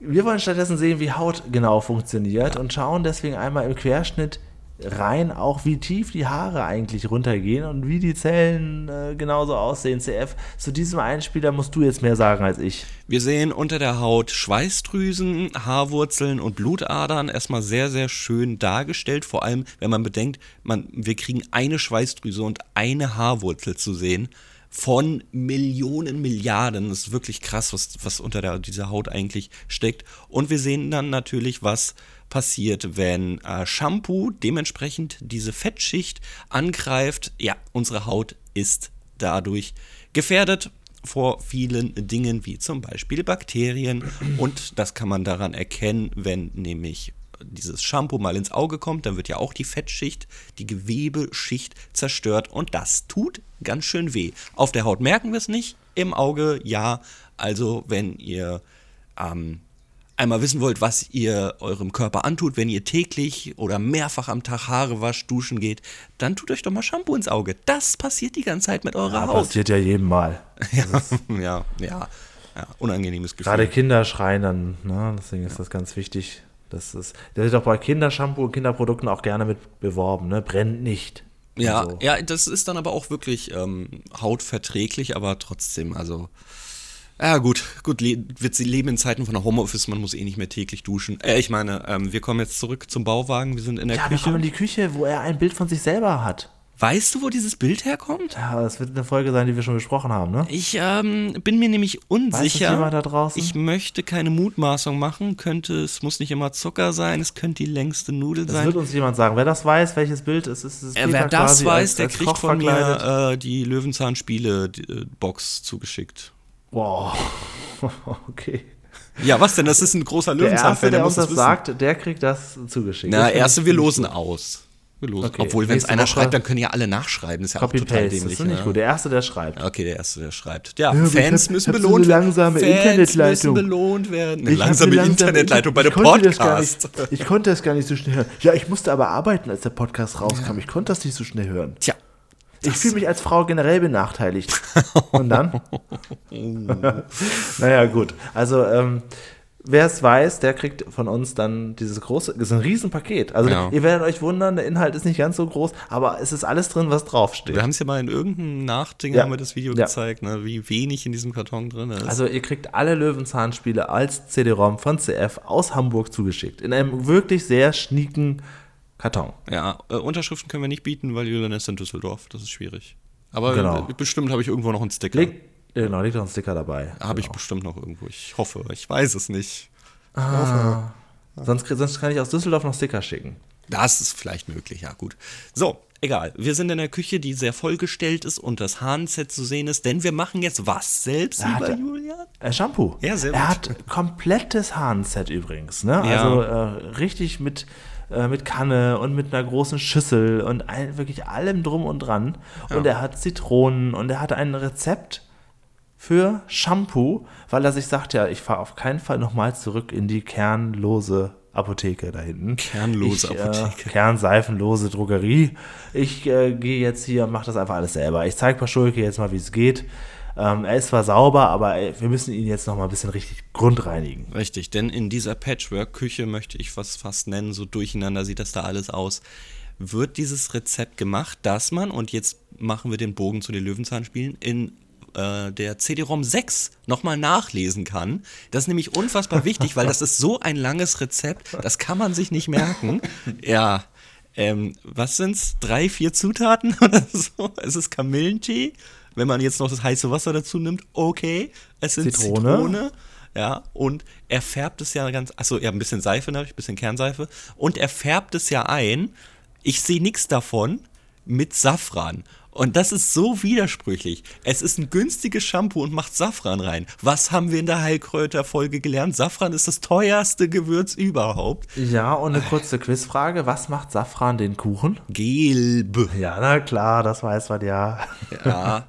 Wir wollen stattdessen sehen, wie Haut genau funktioniert und schauen deswegen einmal im Querschnitt rein, auch wie tief die Haare eigentlich runtergehen und wie die Zellen äh, genauso aussehen. CF, zu diesem Einspieler musst du jetzt mehr sagen als ich. Wir sehen unter der Haut Schweißdrüsen, Haarwurzeln und Blutadern erstmal sehr, sehr schön dargestellt. Vor allem, wenn man bedenkt, man, wir kriegen eine Schweißdrüse und eine Haarwurzel zu sehen von Millionen, Milliarden. Das ist wirklich krass, was, was unter der, dieser Haut eigentlich steckt. Und wir sehen dann natürlich, was passiert, wenn äh, Shampoo dementsprechend diese Fettschicht angreift. Ja, unsere Haut ist dadurch gefährdet vor vielen Dingen, wie zum Beispiel Bakterien. Und das kann man daran erkennen, wenn nämlich dieses Shampoo mal ins Auge kommt, dann wird ja auch die Fettschicht, die Gewebeschicht zerstört und das tut ganz schön weh. Auf der Haut merken wir es nicht, im Auge ja. Also wenn ihr ähm, einmal wissen wollt, was ihr eurem Körper antut, wenn ihr täglich oder mehrfach am Tag Haare wascht, duschen geht, dann tut euch doch mal Shampoo ins Auge. Das passiert die ganze Zeit mit eurer ja, Haut. Passiert ja jedem Mal. ja, ja, ja, ja, unangenehmes Gefühl. Gerade Kinder schreien dann, ne? deswegen ist das ganz wichtig. Das ist, der wird auch bei Kindershampoo und Kinderprodukten auch gerne mit beworben, ne? Brennt nicht. Ja, so. ja, das ist dann aber auch wirklich ähm, hautverträglich, aber trotzdem, also ja, gut, gut, le wird sie leben in Zeiten von der Homeoffice, man muss eh nicht mehr täglich duschen. Äh, ich meine, ähm, wir kommen jetzt zurück zum Bauwagen, wir sind in der ja, Küche. Ja, wir kommen in die Küche, wo er ein Bild von sich selber hat. Weißt du, wo dieses Bild herkommt? Ja, das wird eine Folge sein, die wir schon besprochen haben, ne? Ich ähm, bin mir nämlich unsicher. Weiß da draußen? Ich möchte keine Mutmaßung machen. Könnte, es muss nicht immer Zucker sein, es könnte die längste Nudel das sein. Das wird uns jemand sagen. Wer das weiß, welches Bild es ist, ist äh, Wer das weiß, als, der als kriegt von mir äh, die Löwenzahnspiele-Box zugeschickt. Wow. okay. Ja, was denn? Das ist ein großer Löwenzahn-Fan. Der, der uns das sagt, der kriegt das zugeschickt. Na, erste, wir losen aus. Losen. Okay. Obwohl, wenn es einer schreibt, dann können ja alle nachschreiben. Das ist ja Copy auch total paste. dämlich. Das ist nicht ne? gut. Der Erste, der schreibt. Okay, der Erste, der schreibt. Ja, ja Fans hab, müssen belohnt so eine langsame Fans Internetleitung. müssen belohnt werden. Eine langsame langsam, Internetleitung ich, bei der Podcast. Nicht, ich konnte das gar nicht so schnell hören. Ja, ich musste aber arbeiten, als der Podcast rauskam. Ja. Ich konnte das nicht so schnell hören. Tja, ich fühle mich als Frau generell benachteiligt. Und dann? naja, gut. Also, ähm, wer es weiß, der kriegt von uns dann dieses große, das ist ein Riesenpaket. Also ja. ihr werdet euch wundern, der Inhalt ist nicht ganz so groß, aber es ist alles drin, was draufsteht. Wir haben es ja mal in irgendeinem Nachding ja. haben wir das Video ja. gezeigt, ne, wie wenig in diesem Karton drin ist. Also ihr kriegt alle Löwenzahnspiele als CD-ROM von CF aus Hamburg zugeschickt. In einem wirklich sehr schnieken Karton. Ja, äh, Unterschriften können wir nicht bieten, weil Julian ist in Düsseldorf. Das ist schwierig. Aber genau. bestimmt habe ich irgendwo noch einen Sticker. Leg, genau, liegt noch ein Sticker dabei. Habe genau. ich bestimmt noch irgendwo. Ich hoffe, ich weiß es nicht. Ah. Sonst, sonst kann ich aus Düsseldorf noch Sticker schicken. Das ist vielleicht möglich, ja gut. So, egal. Wir sind in der Küche, die sehr vollgestellt ist und das Hahnset zu sehen ist, denn wir machen jetzt was selbst, er lieber Julian? Äh, Shampoo. Ja, sehr gut. Er hat komplettes Hahnset übrigens, ne? Ja. Also äh, richtig mit äh, mit Kanne und mit einer großen Schüssel und ein, wirklich allem drum und dran. Ja. Und er hat Zitronen und er hat ein Rezept für Shampoo, weil er sich sagt, ja, ich fahre auf keinen Fall nochmal zurück in die kernlose Apotheke da hinten. Kernlose ich, äh, Apotheke. Äh, kernseifenlose Drogerie. Ich äh, gehe jetzt hier und mache das einfach alles selber. Ich zeige Paschulke jetzt mal, wie es geht. Ähm, er ist zwar sauber, aber wir müssen ihn jetzt noch mal ein bisschen richtig grundreinigen. Richtig, denn in dieser Patchwork-Küche möchte ich was fast nennen, so durcheinander sieht das da alles aus. Wird dieses Rezept gemacht, dass man, und jetzt machen wir den Bogen zu den Löwenzahnspielen, in äh, der CD-ROM 6 nochmal nachlesen kann. Das ist nämlich unfassbar wichtig, weil das ist so ein langes Rezept, das kann man sich nicht merken. Ja, ähm, was sind's? Drei, vier Zutaten oder so? Es ist Kamillentee, wenn man jetzt noch das heiße Wasser dazu nimmt, okay. Es sind Zitrone. Zitrone ja, und er färbt es ja ganz, achso, ja, ein bisschen Seife natürlich, ein bisschen Kernseife. Und er färbt es ja ein, ich sehe nichts davon, mit Safran. Und das ist so widersprüchlich. Es ist ein günstiges Shampoo und macht Safran rein. Was haben wir in der Heilkräuter-Folge gelernt? Safran ist das teuerste Gewürz überhaupt. Ja, und eine kurze Quizfrage. Was macht Safran den Kuchen? Gelb. Ja, na klar, das weiß man ja. Ja.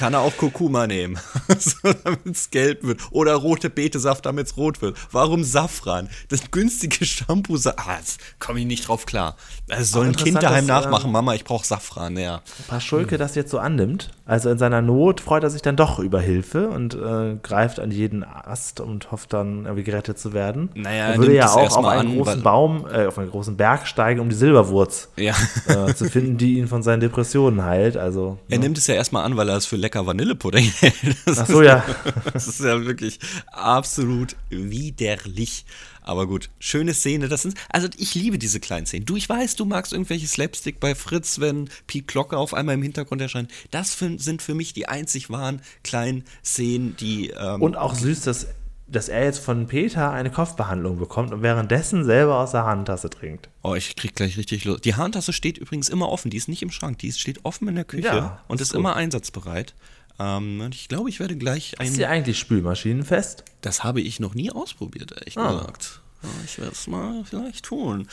Kann er auch Kurkuma nehmen, damit es gelb wird. Oder rote Betesaft, damit es rot wird. Warum Safran? Das günstige Shampoo, ah, komme ich nicht drauf klar. Es soll ein Kind daheim nachmachen, ähm, Mama, ich brauche Safran, ja. Paschulke das jetzt so annimmt, also in seiner Not freut er sich dann doch über Hilfe und äh, greift an jeden Ast und hofft dann irgendwie gerettet zu werden. Naja, er würde ja auch auf einen an, großen Baum, äh, auf einen großen Berg steigen, um die Silberwurz ja. äh, zu finden, die ihn von seinen Depressionen heilt. Also, er ja. nimmt es ja erstmal an, weil er es für lecker Vanillepudding hält. Ach so, ja. das ist ja wirklich absolut widerlich. Aber gut, schöne Szene. Das sind, also ich liebe diese kleinen Szenen. Du, ich weiß, du magst irgendwelche Slapstick bei Fritz, wenn Pete Glocke auf einmal im Hintergrund erscheint. Das für, sind für mich die einzig wahren kleinen Szenen, die. Ähm, Und auch süß, dass dass er jetzt von Peter eine Kopfbehandlung bekommt und währenddessen selber aus der Handtasse trinkt. Oh, ich krieg gleich richtig Lust. Die Handtasse steht übrigens immer offen. Die ist nicht im Schrank. Die steht offen in der Küche Ja, und ist ist immer einsatzbereit. Ähm, und ich glaube, ich werde gleich Ist sie ein. eigentlich spülmaschinenfest? Das habe ich noch nie ausprobiert, ehrlich Ah. gesagt. Ich werde es mal vielleicht tun.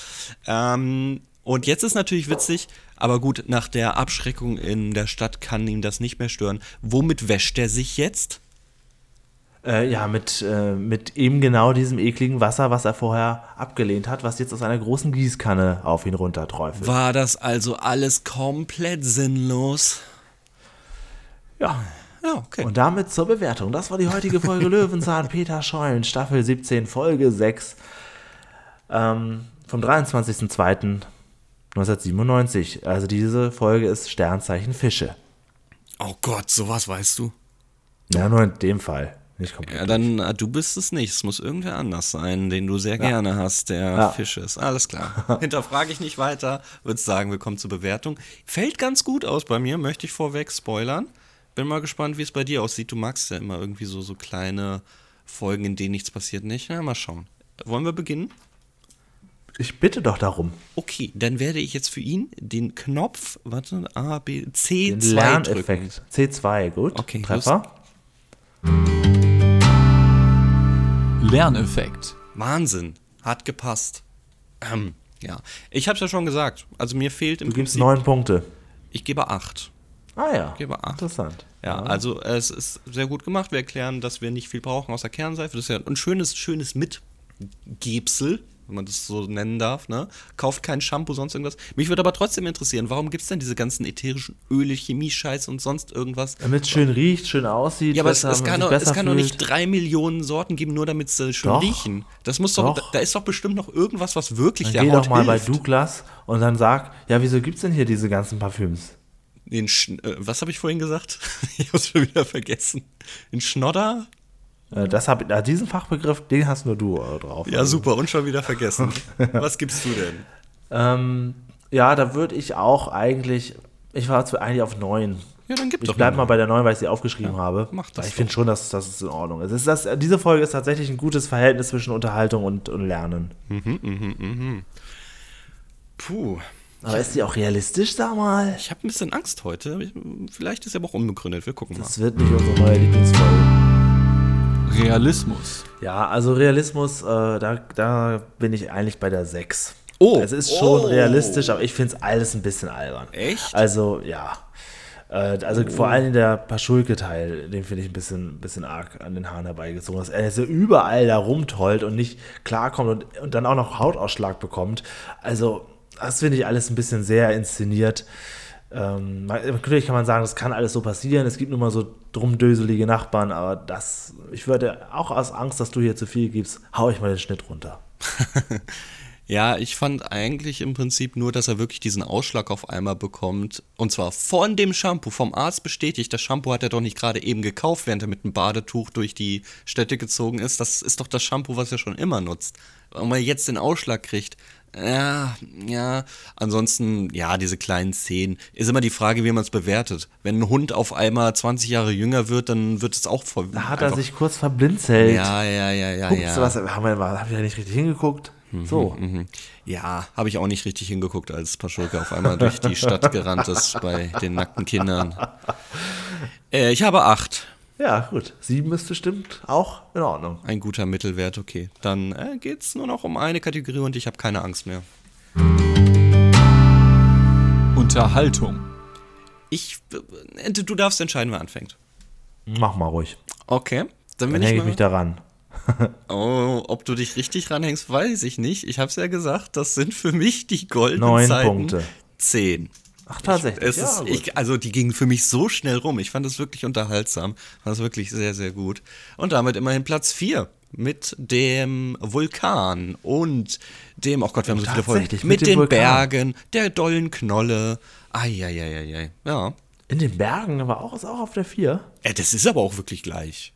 Ähm, und jetzt ist natürlich witzig, aber gut, nach der Abschreckung in der Stadt kann ihm das nicht mehr stören. Womit wäscht er sich jetzt? Äh, ja, mit, äh, mit eben genau diesem ekligen Wasser, was er vorher abgelehnt hat, was jetzt aus einer großen Gießkanne auf ihn runterträufelt. War das also alles komplett sinnlos? Ja. Ja, okay. Und damit zur Bewertung. Das war die heutige Folge Löwenzahn Peter Scheulen, Staffel 17, Folge 6. Ähm, vom 23.02.1997. Also diese Folge ist Sternzeichen Fische. oh Gott, sowas weißt du. Ja, nur in dem Fall. Nicht komplett. Ja, dann äh, du bist es nicht. Es muss irgendwer anders sein, den du sehr gerne hast, der Ja. Fisch ist. Alles klar. Hinterfrage ich nicht weiter. Würde sagen, wir kommen zur Bewertung. Fällt ganz gut aus bei mir, möchte ich vorweg spoilern. Bin mal gespannt, wie es bei dir aussieht. Du magst ja immer irgendwie so, so kleine Folgen, in denen nichts passiert, nicht? Na, mal schauen. Wollen wir beginnen? Ich bitte doch darum. Okay, dann werde ich jetzt für ihn den Knopf, warte, A, B, C2 Den drücken. Lerneffekt. C2, gut. Okay, Treffer. Lerneffekt. Wahnsinn, hat gepasst. Ähm, ja, ich habe es ja schon gesagt. Also mir fehlt im Du gibst Prinzip, neun Punkte. ich gebe acht. Ah ja. gebe acht. Interessant. Ja, also es ist sehr gut gemacht. Wir erklären, dass wir nicht viel brauchen außer Kernseife. Das ist ja ein schönes, schönes Mitgebsel, wenn man das so nennen darf. Ne? Kauft kein Shampoo, sonst irgendwas. Mich würde aber trotzdem interessieren, warum gibt es denn diese ganzen ätherischen Öle, Chemie-Scheiß und sonst irgendwas? Damit es schön riecht, schön aussieht. Ja, aber es, es kann, doch, es kann doch nicht drei Millionen Sorten geben, nur damit sie schön Doch. riechen. Das muss doch, Doch. Da, ist doch bestimmt noch irgendwas, was wirklich Dann der geh Haut doch mal hilft. bei Douglas und dann sag, ja, wieso gibt's denn hier diese ganzen Parfüms? Den Sch äh, was habe ich vorhin gesagt? ich habe schon wieder vergessen. Den Schnodder? Äh, Das hab, äh, diesen Fachbegriff, den hast nur du äh, drauf. Ja, super, und schon wieder vergessen. was gibst du denn? Ähm, ja, da würde ich auch eigentlich, ich war eigentlich auf neun. Ja, dann gib Ich doch bleib eine mal bei der neun, weil ich sie aufgeschrieben habe. mach das Weil ich finde schon, dass das ist in Ordnung. Es ist das, diese Folge ist tatsächlich ein gutes Verhältnis zwischen Unterhaltung und, und Lernen. Puh, Aber ist die auch realistisch, sag mal? ich habe ein bisschen Angst heute. Vielleicht ist sie aber auch unbegründet. Wir gucken mal. Das wird nicht unsere neue Lieblingsfolge. Realismus. Ja, also Realismus, äh, da, da bin ich eigentlich bei der 6. Oh. Es ist schon Oh. realistisch, aber ich finde es alles ein bisschen albern. Echt? Also, ja. Äh, also vor allem der Paschulke-Teil, den finde ich ein bisschen, bisschen arg an den Haaren herbeigezogen. Dass er so überall da rumtollt und nicht klarkommt und, und dann auch noch Hautausschlag bekommt. Also, das finde ich alles ein bisschen sehr inszeniert. Ähm, man- natürlich kann man sagen, das kann alles so passieren. Es gibt nun mal so drumdöselige Nachbarn, aber das, ich würde auch aus Angst, dass du hier zu viel gibst, hau ich mal den Schnitt runter. Ja, ich fand eigentlich im Prinzip nur, dass er wirklich diesen Ausschlag auf einmal bekommt. Und zwar von dem Shampoo, vom Arzt bestätigt. Das Shampoo hat er doch nicht gerade eben gekauft, während er mit einem Badetuch durch die Städte gezogen ist. Das ist doch das Shampoo, was er schon immer nutzt. Und er jetzt den Ausschlag kriegt. Ja, ja. Ansonsten, ja, diese kleinen Szenen. Ist immer die Frage, wie man es bewertet. Wenn ein Hund auf einmal 20 Jahre jünger wird, dann wird es auch voll. Da hat er sich kurz verblinzelt. Ja, ja, ja, ja, Ups, ja. was haben wir, haben wir nicht richtig hingeguckt? So. Mhm. Ja, habe ich auch nicht richtig hingeguckt, als Paschulke auf einmal durch die Stadt gerannt ist bei den nackten Kindern. Äh, ich habe acht. Ja, gut. Sieben ist bestimmt auch in Ordnung. Ein guter Mittelwert, okay. Dann äh, geht es nur noch um eine Kategorie und ich habe keine Angst mehr. Unterhaltung. Ich, äh, du darfst entscheiden, wer anfängt. Mach mal ruhig. Okay. Dann Dann bin hänge ich ich mal, mich daran. Oh, ob du dich richtig ranhängst, weiß ich nicht. Ich habe es ja gesagt, das sind für mich die goldenen Neun Zeiten. Punkte. Zehn. Ach, tatsächlich. Es ja, ist, ich, also die gingen für mich so schnell rum. Ich fand es wirklich unterhaltsam. Fand es wirklich sehr, sehr gut. Und damit immerhin Platz 4 mit dem Vulkan und dem, oh Gott, wir haben so viele Folgen. Mit, mit den Vulkan. Bergen, der dollen Knolle. Eieieiei. Ja. In den Bergen war auch, ist auch auf der vier. Äh, das ist aber auch wirklich gleich.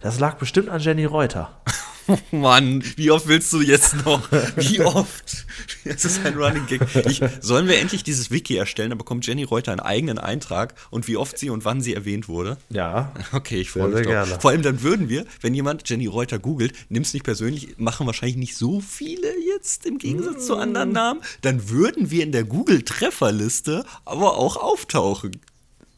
Das lag bestimmt an Jenny Reuter. Mann, wie oft willst du jetzt noch? Wie oft? Das ist ein Running Gag. Ich, sollen wir endlich dieses Wiki erstellen? Da bekommt Jenny Reuter einen eigenen Eintrag und wie oft sie und wann sie erwähnt wurde. Ja. Okay, ich freue mich sehr gerne. Vor allem dann würden wir, wenn jemand Jenny Reuter googelt, nimm's nicht persönlich, machen wahrscheinlich nicht so viele jetzt im Gegensatz zu anderen Namen, dann würden wir in der Google-Trefferliste aber auch auftauchen.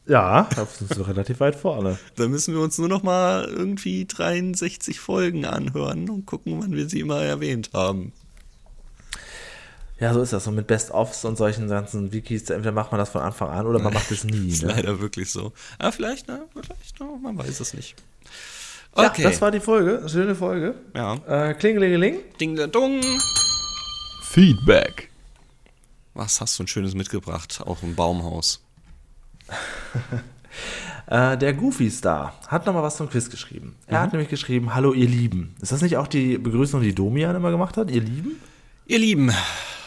Ja, das ist relativ weit vorne. Da müssen wir uns nur noch mal irgendwie 63 Folgen anhören und gucken, wann wir sie mal erwähnt haben. Ja, so ist das. Und mit Best-ofs und solchen ganzen Wikis, entweder macht man das von Anfang an oder man macht es nie. Ist Ne? leider wirklich so. Aber vielleicht, na, vielleicht, na, man weiß es nicht. Ja, Okay. das war die Folge. Schöne Folge. ja. Äh, Klingelingeling. Ding da dung. Feedback. Was hast du ein schönes mitgebracht? Auch im Baumhaus. Äh, der Goofy-Star hat nochmal was zum Quiz geschrieben. Er Mhm. hat nämlich geschrieben, hallo ihr Lieben. Ist das nicht auch die Begrüßung, die Domian immer gemacht hat? Ihr Lieben? Ihr Lieben,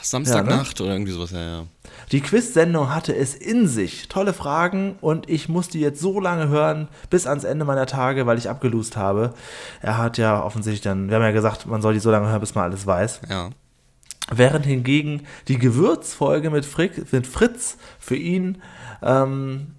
Samstagnacht ne? oder irgendwie sowas, ja, ja. Die Quiz-Sendung hatte es in sich. Tolle Fragen und ich musste jetzt so lange hören, bis ans Ende meiner Tage, weil ich abgelust habe. Er hat ja offensichtlich dann, wir haben ja gesagt, man soll die so lange hören, bis man alles weiß. Ja. Während hingegen die Gewürzfolge mit, Frick, mit Fritz für ihn ähm,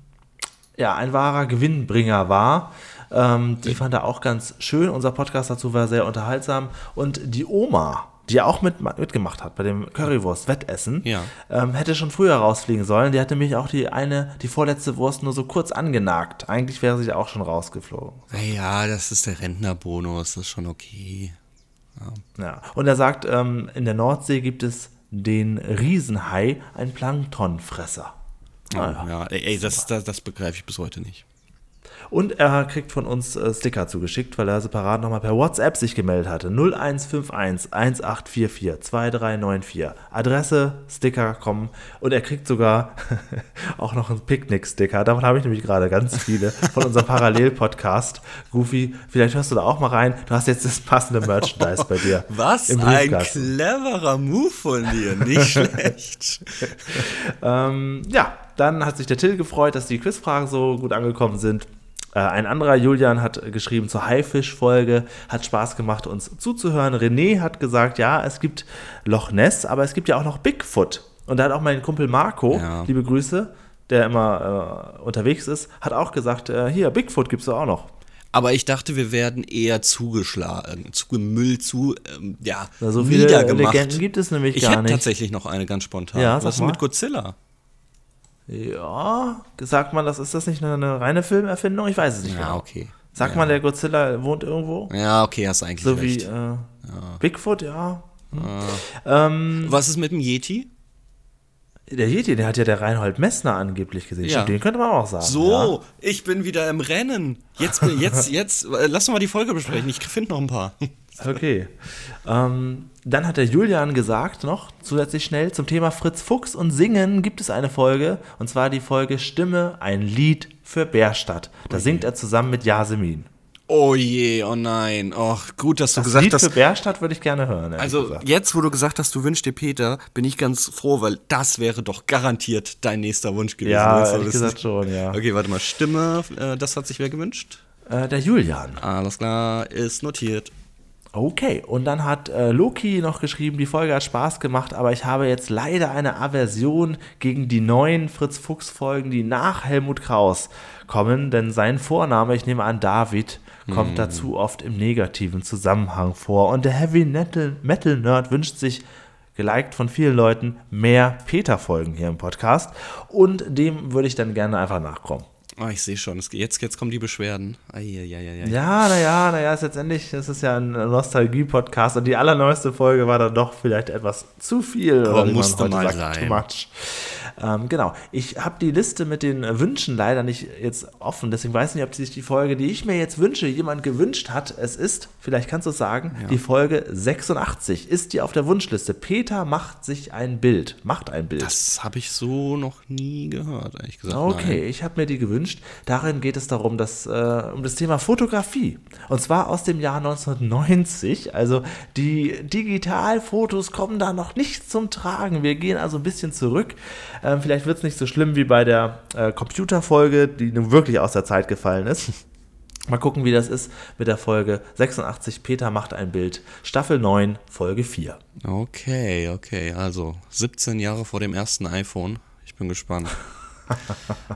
ja, ein wahrer Gewinnbringer war. Ähm, die fand er auch ganz schön. Unser Podcast dazu war sehr unterhaltsam. Und die Oma, die auch mit, mitgemacht hat bei dem Currywurst-Wettessen, Ja. ähm, hätte schon früher rausfliegen sollen. Die hatte nämlich auch die eine, die vorletzte Wurst nur so kurz angenagt. Eigentlich wäre sie auch schon rausgeflogen. Ja, das ist der Rentnerbonus, das ist schon okay. Ja. Und er sagt, ähm, in der Nordsee gibt es den Riesenhai, ein Planktonfresser. Ja, ja ey, das, das, das begreife ich bis heute nicht. Und er kriegt von uns äh, Sticker zugeschickt, weil er separat nochmal per WhatsApp sich gemeldet hatte. 0151 1844 2394. Adresse, Sticker kommen. Und er kriegt sogar auch noch einen Picknick-Sticker. Davon habe ich nämlich gerade ganz viele von unserem Parallel-Podcast. Goofy, vielleicht hörst du da auch mal rein. Du hast jetzt das passende Merchandise bei dir. Was ein cleverer Move von dir, nicht schlecht. Ähm, ja, dann hat sich der Till gefreut, dass die Quizfragen so gut angekommen sind. Äh, ein anderer Julian hat geschrieben zur Haifisch-Folge, hat Spaß gemacht, uns zuzuhören. René hat gesagt, ja, es gibt Loch Ness, aber es gibt ja auch noch Bigfoot. Und da hat auch mein Kumpel Marco, Ja. liebe Grüße, der immer äh, unterwegs ist, hat auch gesagt, äh, hier, Bigfoot gibt es auch noch. Aber ich dachte, wir werden eher zugeschlagen, zugemüllt, zu, ähm, ja, so viele niedergemacht. Legenden gibt es nämlich ich gar hätte nicht. tatsächlich noch eine ganz spontan. Ja, Was ist mal. mit Godzilla? Ja, sagt man, das ist das nicht eine, eine reine Filmerfindung? Ich weiß es nicht Ja, genau. okay. Sagt ja. man, der Godzilla wohnt irgendwo? Ja, okay, hast eigentlich So wie recht. äh, Bigfoot, ja. Hm. Ähm, Was ist mit dem Yeti? der Yeti, der hat ja der Reinhold Messner angeblich gesehen. Ja. Den könnte man auch sagen. So, ich bin wieder im Rennen. Jetzt, jetzt, jetzt, äh, lass uns mal die Folge besprechen. Ich finde noch ein paar. Okay. Ähm, dann hat der Julian gesagt noch, zusätzlich schnell, zum Thema Fritz Fuchs und Singen gibt es eine Folge, und zwar die Folge Stimme, ein Lied für Bärstadt. Da singt er zusammen mit Yasemin. Oh je, oh nein. Och, gut, dass du Das gesagt Lied hast. für Bärstadt würde ich gerne hören. Also gesagt. jetzt, wo du gesagt hast, du wünschst dir Peter, bin ich ganz froh, weil das wäre doch garantiert dein nächster Wunsch gewesen. Ja, ehrlich gesagt schon, ja. Okay, warte mal. Stimme, äh, das hat sich wer gewünscht? Äh, der Julian. Alles klar, ist notiert. Okay, und dann hat äh, Loki noch geschrieben, die Folge hat Spaß gemacht, aber ich habe jetzt leider eine Aversion gegen die neuen Fritz Fuchs Folgen, die nach Helmut Kraus kommen, denn sein Vorname, ich nehme an David, kommt dazu oft im negativen Zusammenhang vor. Und der Heavy Metal, Metal Nerd wünscht sich geliked von vielen Leuten mehr Peter Folgen hier im Podcast. Und dem würde ich dann gerne einfach nachkommen. Oh, ich sehe schon, jetzt, jetzt kommen die Beschwerden. Eieieiei. Ja, naja, naja, ist letztendlich, das ist ja ein Nostalgie-Podcast und die allerneueste Folge war dann doch vielleicht etwas zu viel. Aber oder wie man musste mal sagt, sein. Too much. Ähm, genau. Ich habe die Liste mit den Wünschen leider nicht jetzt offen, deswegen weiß ich nicht, ob sich die Folge, die ich mir jetzt wünsche, jemand gewünscht hat. Es ist, vielleicht kannst du es sagen, die Folge 86 ist die auf der Wunschliste. Peter macht sich ein Bild, macht ein Bild. Das habe ich so noch nie gehört, ehrlich gesagt. Okay, Nein. ich habe mir die gewünscht. Darin geht es darum, dass, äh, um das Thema Fotografie. Und zwar aus dem Jahr 1990. Also die Digitalfotos kommen da noch nicht zum Tragen. Wir gehen also ein bisschen zurück. Ähm, vielleicht wird es nicht so schlimm wie bei der äh, Computerfolge, die nun wirklich aus der Zeit gefallen ist. Mal gucken, wie das ist mit der Folge 86. Peter macht ein Bild. Staffel 9, Folge 4. Okay, okay. Also 17 Jahre vor dem ersten iPhone. Ich bin gespannt.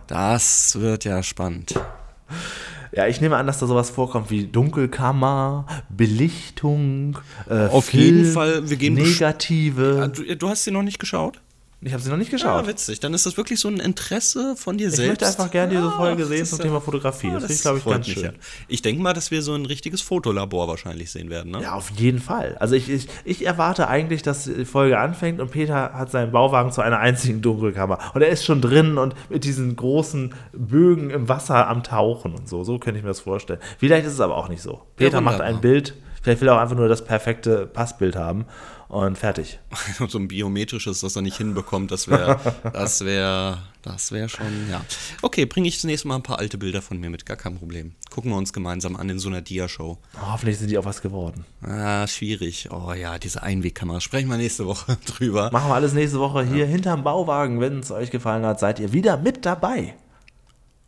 das wird ja spannend. Ja, ich nehme an, dass da sowas vorkommt wie Dunkelkammer, Belichtung, äh, Auf Film, jeden Fall, wir gehen Negative. Ja, du, du hast sie noch nicht geschaut? Ich habe sie noch nicht geschaut. Ja, witzig. Dann ist das wirklich so ein Interesse von dir ich selbst. Ich möchte einfach gerne diese Folge sehen zum Thema Fotografie. das, das glaube ich, ganz schön. Ja. Ich denke mal, dass wir so ein richtiges Fotolabor wahrscheinlich sehen werden. Ne? Ja, auf jeden Fall. Also ich, ich, ich erwarte eigentlich, dass die Folge anfängt und Peter hat seinen Bauwagen zu einer einzigen Dunkelkammer. Und er ist schon drin und mit diesen großen Bögen im Wasser am Tauchen und so. So könnte ich mir das vorstellen. Vielleicht ist es aber auch nicht so. Peter ja, macht ein Bild. Vielleicht will er auch einfach nur das perfekte Passbild haben und fertig. so ein biometrisches, das er nicht hinbekommt, das wäre, das wäre, das wäre schon, ja. Okay, bringe ich zunächst mal ein paar alte Bilder von mir mit, gar kein Problem. Gucken wir uns gemeinsam an in so einer Dia-Show. Oh, hoffentlich sind die auch was geworden. Ah, schwierig. Oh ja, diese Einwegkamera. Sprechen wir nächste Woche drüber. Machen wir alles nächste Woche hier ja. hinterm Bauwagen. Wenn es euch gefallen hat, seid ihr wieder mit dabei.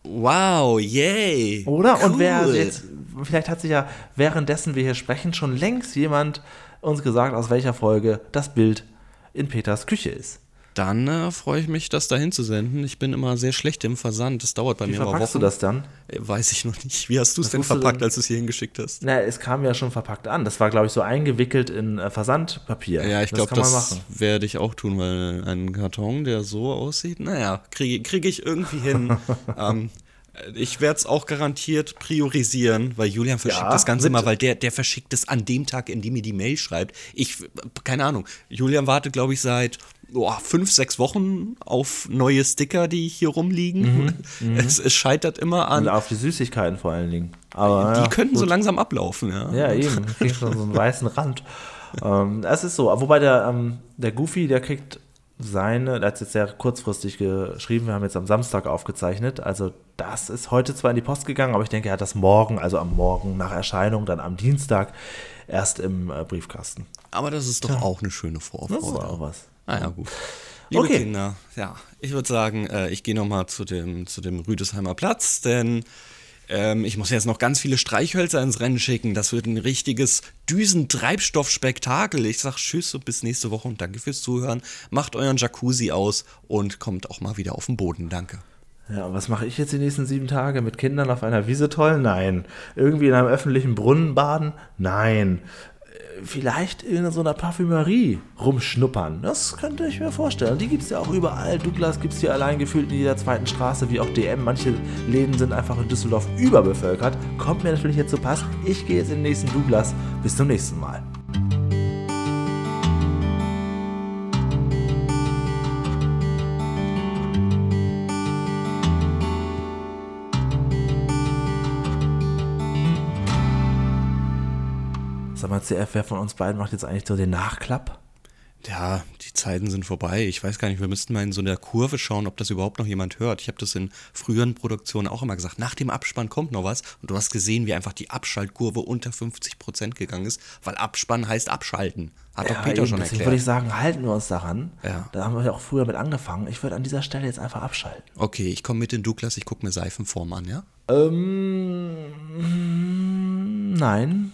Wow, yay. Oder? Cool. Und wer jetzt, vielleicht hat sich ja währenddessen wir hier sprechen schon längst jemand uns gesagt, aus welcher Folge das Bild in Peters Küche ist. Dann äh, freue ich mich, das dahin zu senden. Ich bin immer sehr schlecht im Versand. Das dauert bei Wie mir aber Wochen. du das dann? Äh, weiß ich noch nicht. Wie hast du es denn verpackt, als du es hier hingeschickt hast? Na, es kam ja schon verpackt an. Das war, glaube ich, so eingewickelt in äh, Versandpapier. Ja, ich glaube, das, glaub, das werde ich auch tun, weil ein Karton, der so aussieht, naja, kriege krieg ich irgendwie hin. ähm, ich werde es auch garantiert priorisieren, weil Julian verschickt ja, das Ganze immer, weil der, der verschickt es an dem Tag, in dem er die Mail schreibt. Ich, keine Ahnung. Julian wartet, glaube ich, seit oh, fünf, sechs Wochen auf neue Sticker, die hier rumliegen. Mhm, mhm, es, es, scheitert immer an. Und auf die Süßigkeiten vor allen Dingen. Aber, die ja, könnten gut. so langsam ablaufen, ja. Ja, eben. Kriegt schon so einen weißen Rand. ähm, es ist so. Wobei der, ähm, der Goofy, der kriegt seine, der hat jetzt sehr kurzfristig geschrieben, wir haben jetzt am Samstag aufgezeichnet, also das ist heute zwar in die Post gegangen, aber ich denke, er hat das morgen, also am Morgen nach Erscheinung, dann am Dienstag erst im äh, Briefkasten. Aber das ist doch ja. auch eine schöne Vorfreude. Das ist auch was. Ah ja, gut. Liebe okay. Kinder, ja, ich würde sagen, äh, ich gehe nochmal zu dem, zu dem Rüdesheimer Platz, denn ähm, ich muss jetzt noch ganz viele Streichhölzer ins Rennen schicken. Das wird ein richtiges Düsentreibstoffspektakel. Ich sag Tschüss und bis nächste Woche und danke fürs Zuhören. Macht euren Jacuzzi aus und kommt auch mal wieder auf den Boden. Danke. Ja, und was mache ich jetzt die nächsten sieben Tage? Mit Kindern auf einer Wiese toll? Nein. Irgendwie in einem öffentlichen Brunnen baden? Nein vielleicht in so einer Parfümerie rumschnuppern. Das könnte ich mir vorstellen. Die gibt es ja auch überall. Douglas gibt es hier allein gefühlt in jeder zweiten Straße, wie auch DM. Manche Läden sind einfach in Düsseldorf überbevölkert. Kommt mir natürlich jetzt zu Pass. Ich gehe jetzt in den nächsten Douglas. Bis zum nächsten Mal. Sag mal, CF, wer von uns beiden macht jetzt eigentlich so den Nachklapp? Ja, die Zeiten sind vorbei. Ich weiß gar nicht, wir müssten mal in so einer Kurve schauen, ob das überhaupt noch jemand hört. Ich habe das in früheren Produktionen auch immer gesagt. Nach dem Abspann kommt noch was. Und du hast gesehen, wie einfach die Abschaltkurve unter 50 Prozent gegangen ist, weil Abspann heißt abschalten. Hat ja, doch Peter eben, schon erklärt. würde ich sagen, halten wir uns daran. Ja. Da haben wir ja auch früher mit angefangen. Ich würde an dieser Stelle jetzt einfach abschalten. Okay, ich komme mit in Douglas, ich gucke mir Seifenform an, ja? Ähm, nein.